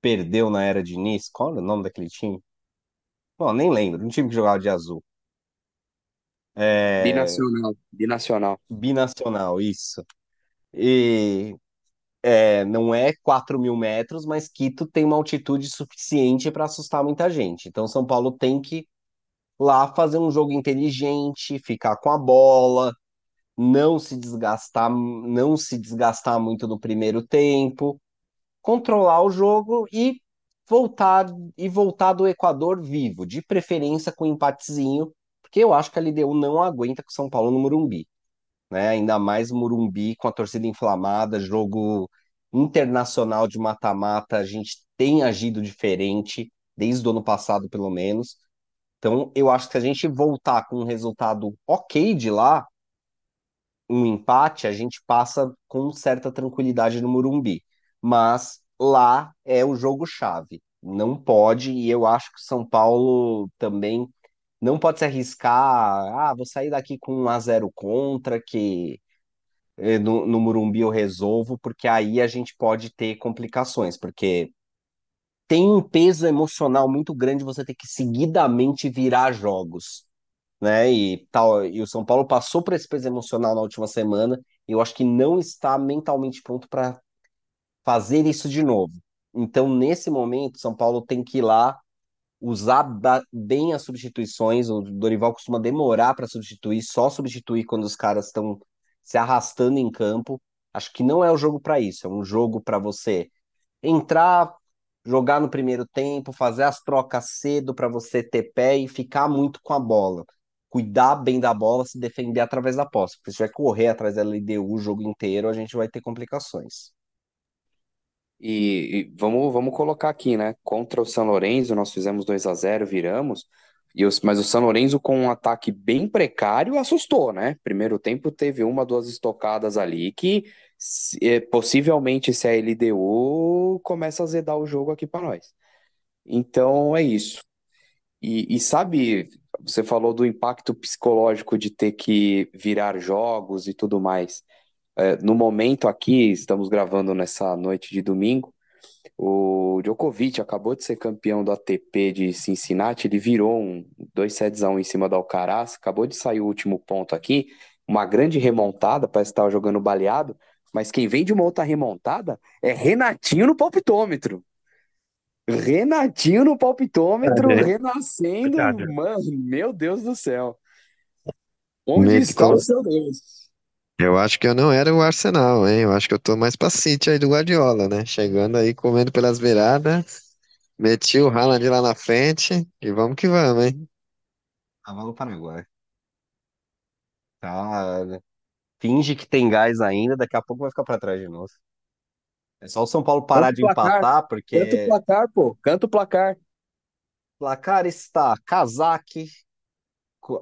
perdeu na era de Diniz. Qual é o nome daquele time? Bom, nem lembro, um time que jogava de azul. É, Binacional, binacional. binacional, isso. E é, não é 4 mil metros, mas Quito tem uma altitude suficiente para assustar muita gente. Então, São Paulo tem que lá fazer um jogo inteligente, ficar com a bola, não se desgastar, não se desgastar muito no primeiro tempo, controlar o jogo e voltar e voltar do Equador vivo, de preferência com um empatezinho, porque eu acho que a LDU não aguenta com São Paulo no Morumbi, né? Ainda mais Morumbi com a torcida inflamada, jogo internacional de mata-mata, a gente tem agido diferente desde o ano passado, pelo menos. Então, eu acho que se a gente voltar com um resultado ok de lá, um empate, a gente passa com certa tranquilidade no Morumbi. Mas lá é o jogo-chave. Não pode, e eu acho que o São Paulo também não pode se arriscar. Ah, vou sair daqui com um a 0 contra, que eh, no, no Morumbi eu resolvo, porque aí a gente pode ter complicações, porque tem um peso emocional muito grande você ter que seguidamente virar jogos né? E tal, e o São Paulo passou por esse peso emocional na última semana. E eu acho que não está mentalmente pronto para fazer isso de novo. Então, nesse momento, São Paulo tem que ir lá usar bem as substituições. O Dorival costuma demorar para substituir, só substituir quando os caras estão se arrastando em campo. Acho que não é o jogo para isso. É um jogo para você entrar, jogar no primeiro tempo, fazer as trocas cedo para você ter pé e ficar muito com a bola. Cuidar bem da bola, se defender através da posse. Porque se tiver correr atrás da LDU o jogo inteiro, a gente vai ter complicações. E, e vamos, vamos colocar aqui, né? Contra o São Lourenço, nós fizemos 2 a zero viramos. E os, mas o São Lourenço, com um ataque bem precário, assustou, né? Primeiro tempo teve uma, duas estocadas ali que se- eh, possivelmente, se a LDU começa a zedar o jogo aqui para nós. Então é isso. E, e sabe, você falou do impacto psicológico de ter que virar jogos e tudo mais. É, no momento aqui, estamos gravando nessa noite de domingo. O Djokovic acabou de ser campeão do ATP de Cincinnati, ele virou um 2 sets a 1 em cima do Alcaraz, acabou de sair o último ponto aqui, uma grande remontada, parece que estava jogando baleado, mas quem vem de uma outra remontada é Renatinho no palpitômetro. Renatinho no palpitômetro, É, renascendo, mano, meu Deus do céu. Onde está o seu Deus? Eu acho que eu não era o Arsenal, hein? Eu acho que eu tô mais pra City aí do Guardiola, né? Chegando aí, comendo pelas beiradas, meti o Haaland lá na frente e vamos que vamos, hein? Cavalo Paraguai. Tá. Finge que tem gás ainda, daqui a pouco vai ficar para trás de novo. É só o São Paulo Canta parar o de placar, empatar, canta o porque placar, pô, canta o placar. o placar está Kazak co-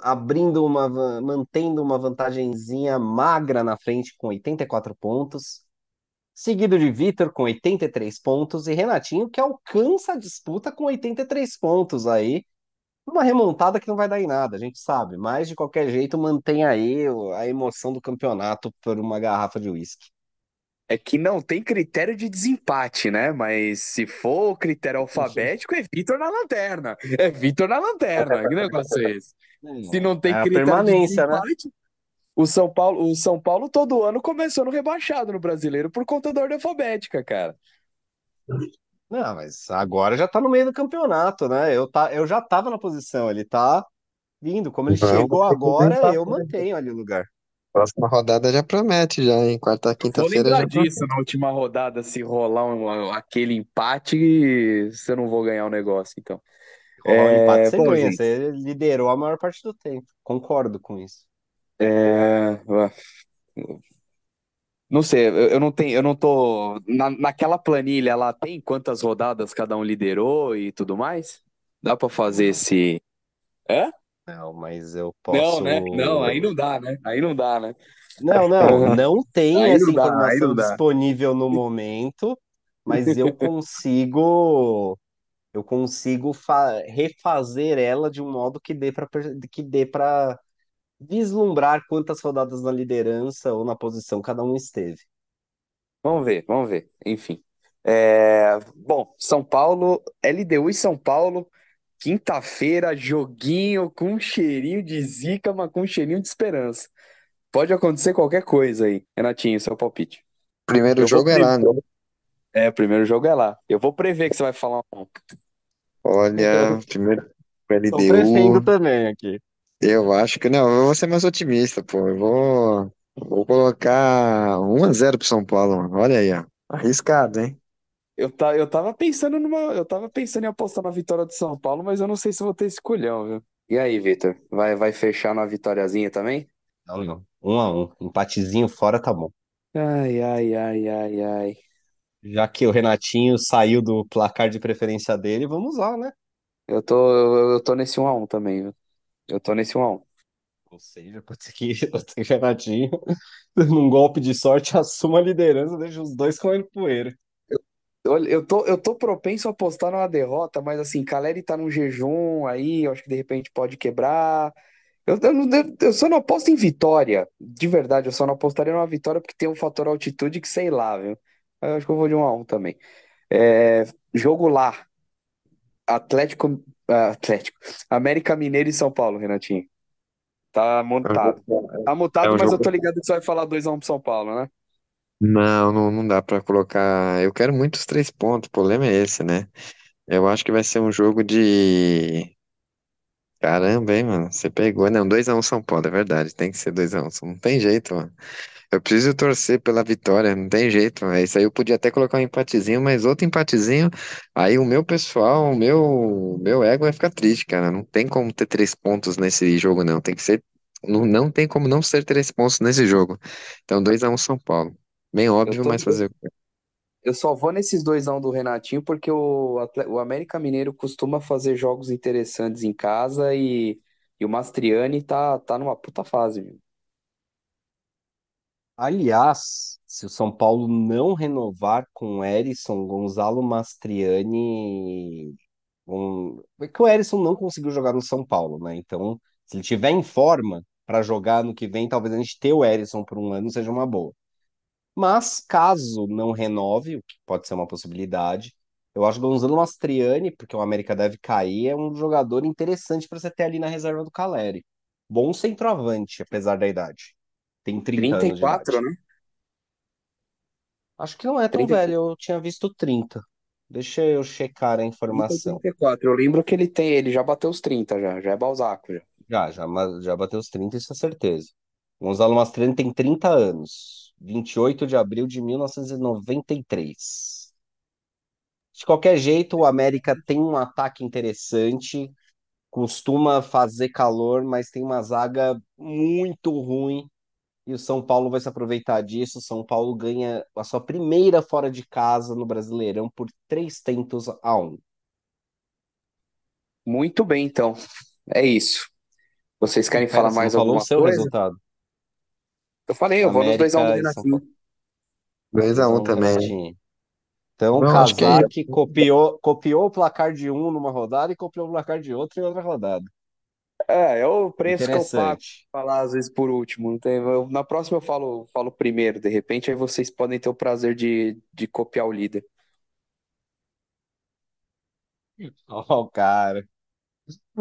abrindo uma, mantendo uma vantagenzinha magra na frente com 84 pontos, seguido de Vitor com 83 pontos e Renatinho que alcança a disputa com 83 pontos aí. Uma remontada que não vai dar em nada, a gente sabe, mas de qualquer jeito mantém aí a emoção do campeonato por uma garrafa de uísque. É que não tem critério de desempate, né? Mas se for o critério alfabético, é Vitor na lanterna. É Vitor na lanterna. Que negócio é esse? Se não É tem a critério de né? desempate, o São Paulo, o São Paulo todo ano começou no rebaixado no brasileiro por conta da ordem alfabética, cara. Não, mas agora já tá no meio do campeonato, né? Eu, tá, eu já tava na posição, ele tá vindo. Como ele chegou agora, eu mantenho ali o lugar. Próxima rodada já promete, já, hein? Quarta, Vou quinta-feira lembrar já promete. disso na última rodada, se rolar um- aquele empate, você não vou ganhar o negócio, então. Rolar um empate, É, você bom, ganha. gente, Você liderou a maior parte do tempo. Concordo com isso. é, não sei, eu, eu não tenho, eu não tô na, naquela planilha lá tem quantas rodadas cada um liderou e tudo mais? Dá pra fazer esse? É? Não, mas eu Não, né? Não, aí posso. não dá, né? Aí não dá, né? Não, não, não tem Aí essa não dá, informação disponível no momento, mas eu consigo, eu consigo fa- refazer ela de um modo que dê para que dê para vislumbrar quantas rodadas na liderança ou na posição cada um esteve. Vamos ver, vamos ver. Enfim. É, bom, São Paulo, LDU e São Paulo Quinta-feira, joguinho com um cheirinho de zica, mas com um cheirinho de esperança. Pode acontecer qualquer coisa aí. Renatinho, seu palpite. Primeiro Eu jogo é lá, né? É, o primeiro jogo é lá. Eu vou prever que você vai falar um. Olha, primeiro LDU. também aqui. Eu acho que não, eu vou ser mais otimista, pô. Eu vou, vou colocar 1 a 0 pro São Paulo. mano. Olha aí, ó. Arriscado, hein? Eu, tá, eu tava pensando numa. Eu tava pensando em apostar na vitória do São Paulo, mas eu não sei se vou ter esse culhão, viu? E aí, Vitor? Vai, vai fechar na vitóriazinha também? Não, não. Um a um. Empatezinho fora tá bom. Ai, ai, ai, ai, ai. Já que o Renatinho saiu do placar de preferência dele, vamos lá, né? Eu tô, eu, eu tô nesse 1x1 também, viu? Eu tô nesse 1x1. Ou seja, pode ser que pode ser que o Renatinho, num golpe de sorte, assuma a liderança, deixa os dois comendo poeira. Olha, eu tô, eu tô propenso a apostar numa derrota, mas assim, Caleri tá num jejum aí, eu acho que de repente pode quebrar. Eu, eu, não- eu só não aposto em vitória, de verdade, eu só não apostaria numa vitória porque tem um fator altitude que sei lá, viu? Eu acho que eu vou de 1 a 1 também. É, jogo lá, Atlético, ah, Atlético, América Mineiro e São Paulo, Renatinho. Tá montado. Tá É mutado, um mas eu jogo. tô ligado que você vai falar 2x1 pro São Paulo, né? Não, não, não dá pra colocar. Eu quero muitos três pontos, o problema é esse, né? Eu acho que vai ser um jogo de. Caramba, hein, mano? Você pegou. Não, 2x1 São Paulo, é verdade. Tem que ser 2x1. Não tem jeito, mano. Eu preciso torcer pela vitória, não tem jeito. É isso aí eu podia até colocar um empatezinho, mas outro empatezinho, aí o meu pessoal, o meu, meu ego vai ficar triste, cara. Não tem como ter três pontos nesse jogo, não. Tem que ser. Não, não tem como não ser três pontos nesse jogo. Então, 2x1 São Paulo. Bem Eu óbvio, tô, mas fazer. o quê? eu só vou nesses 2x1 do Renatinho porque o, Atle- o América Mineiro costuma fazer jogos interessantes em casa e, e o Mastriani tá, tá numa puta fase, viu? Aliás, se o São Paulo não renovar com o Erisson, Gonzalo Mastriani. Um... é que o Erisson não conseguiu jogar no São Paulo, né? Então, se ele tiver em forma para jogar no que vem, talvez a gente ter o Erisson por um ano seja uma boa. Mas, caso não renove, o que pode ser uma possibilidade, eu acho que o Gonzalo Mastriani, porque o América deve cair, é um jogador interessante para você ter ali na reserva do Caleri. Bom centroavante, apesar da idade. Tem 30 anos de 34, idade. né? Acho que não é tão 30, velho, eu tinha visto 30. Deixa eu checar a 30 ou informação. 34. Eu lembro que ele tem, ele já bateu os 30 já, já é Balzaco já. Já, já, já bateu os 30, isso é certeza. Gonzalo Mastriani tem 30 anos. 28 de abril de 1993. De qualquer jeito, o América tem um ataque interessante, costuma fazer calor, mas tem uma zaga muito ruim e o São Paulo vai se aproveitar disso. O São Paulo ganha a sua primeira fora de casa no Brasileirão por três tentos a um. Muito bem, então. É isso. Vocês querem falar você não mais falou o alguma seu coisa? resultado. Eu falei, eu vou nos 2x1 do América e São Paulo. Renatinho. 2x1 2x1 também. Renatinho. Então, Não, acho que é copiou, copiou o placar de um numa rodada e copiou o placar de outro em outra rodada. É, é o preço que eu pago Interessante. pra falar às vezes por último. Não tem- eu- na próxima eu falo, falo primeiro, de repente, aí vocês podem ter o prazer de, de copiar o líder. Ó, o cara.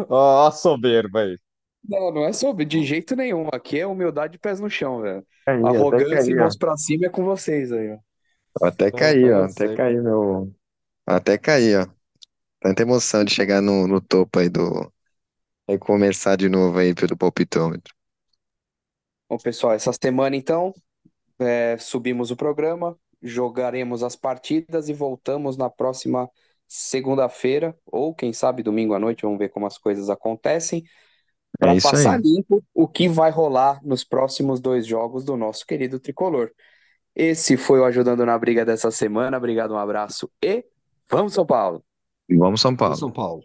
Ó, a soberba aí. Não, não é sobre, de jeito nenhum. Aqui é humildade e pés no chão, velho. Até Arrogância e mãos pra cima é com vocês aí, ó. Até caí, ó. Até caí, meu. Até caí, ó. Tanta emoção de chegar no, no topo aí do. E começar de novo aí pelo palpitômetro. Bom, pessoal, essa semana então, é, subimos o programa, jogaremos as partidas e voltamos na próxima segunda-feira, ou quem sabe domingo à noite, vamos ver como as coisas acontecem, É para isso passar aí. limpo o que vai rolar nos próximos dois jogos do nosso querido tricolor. Esse foi o Ajudando na Briga dessa semana. Obrigado, um abraço e vamos, São Paulo! Vamos, São Vamos, Paulo. São Paulo.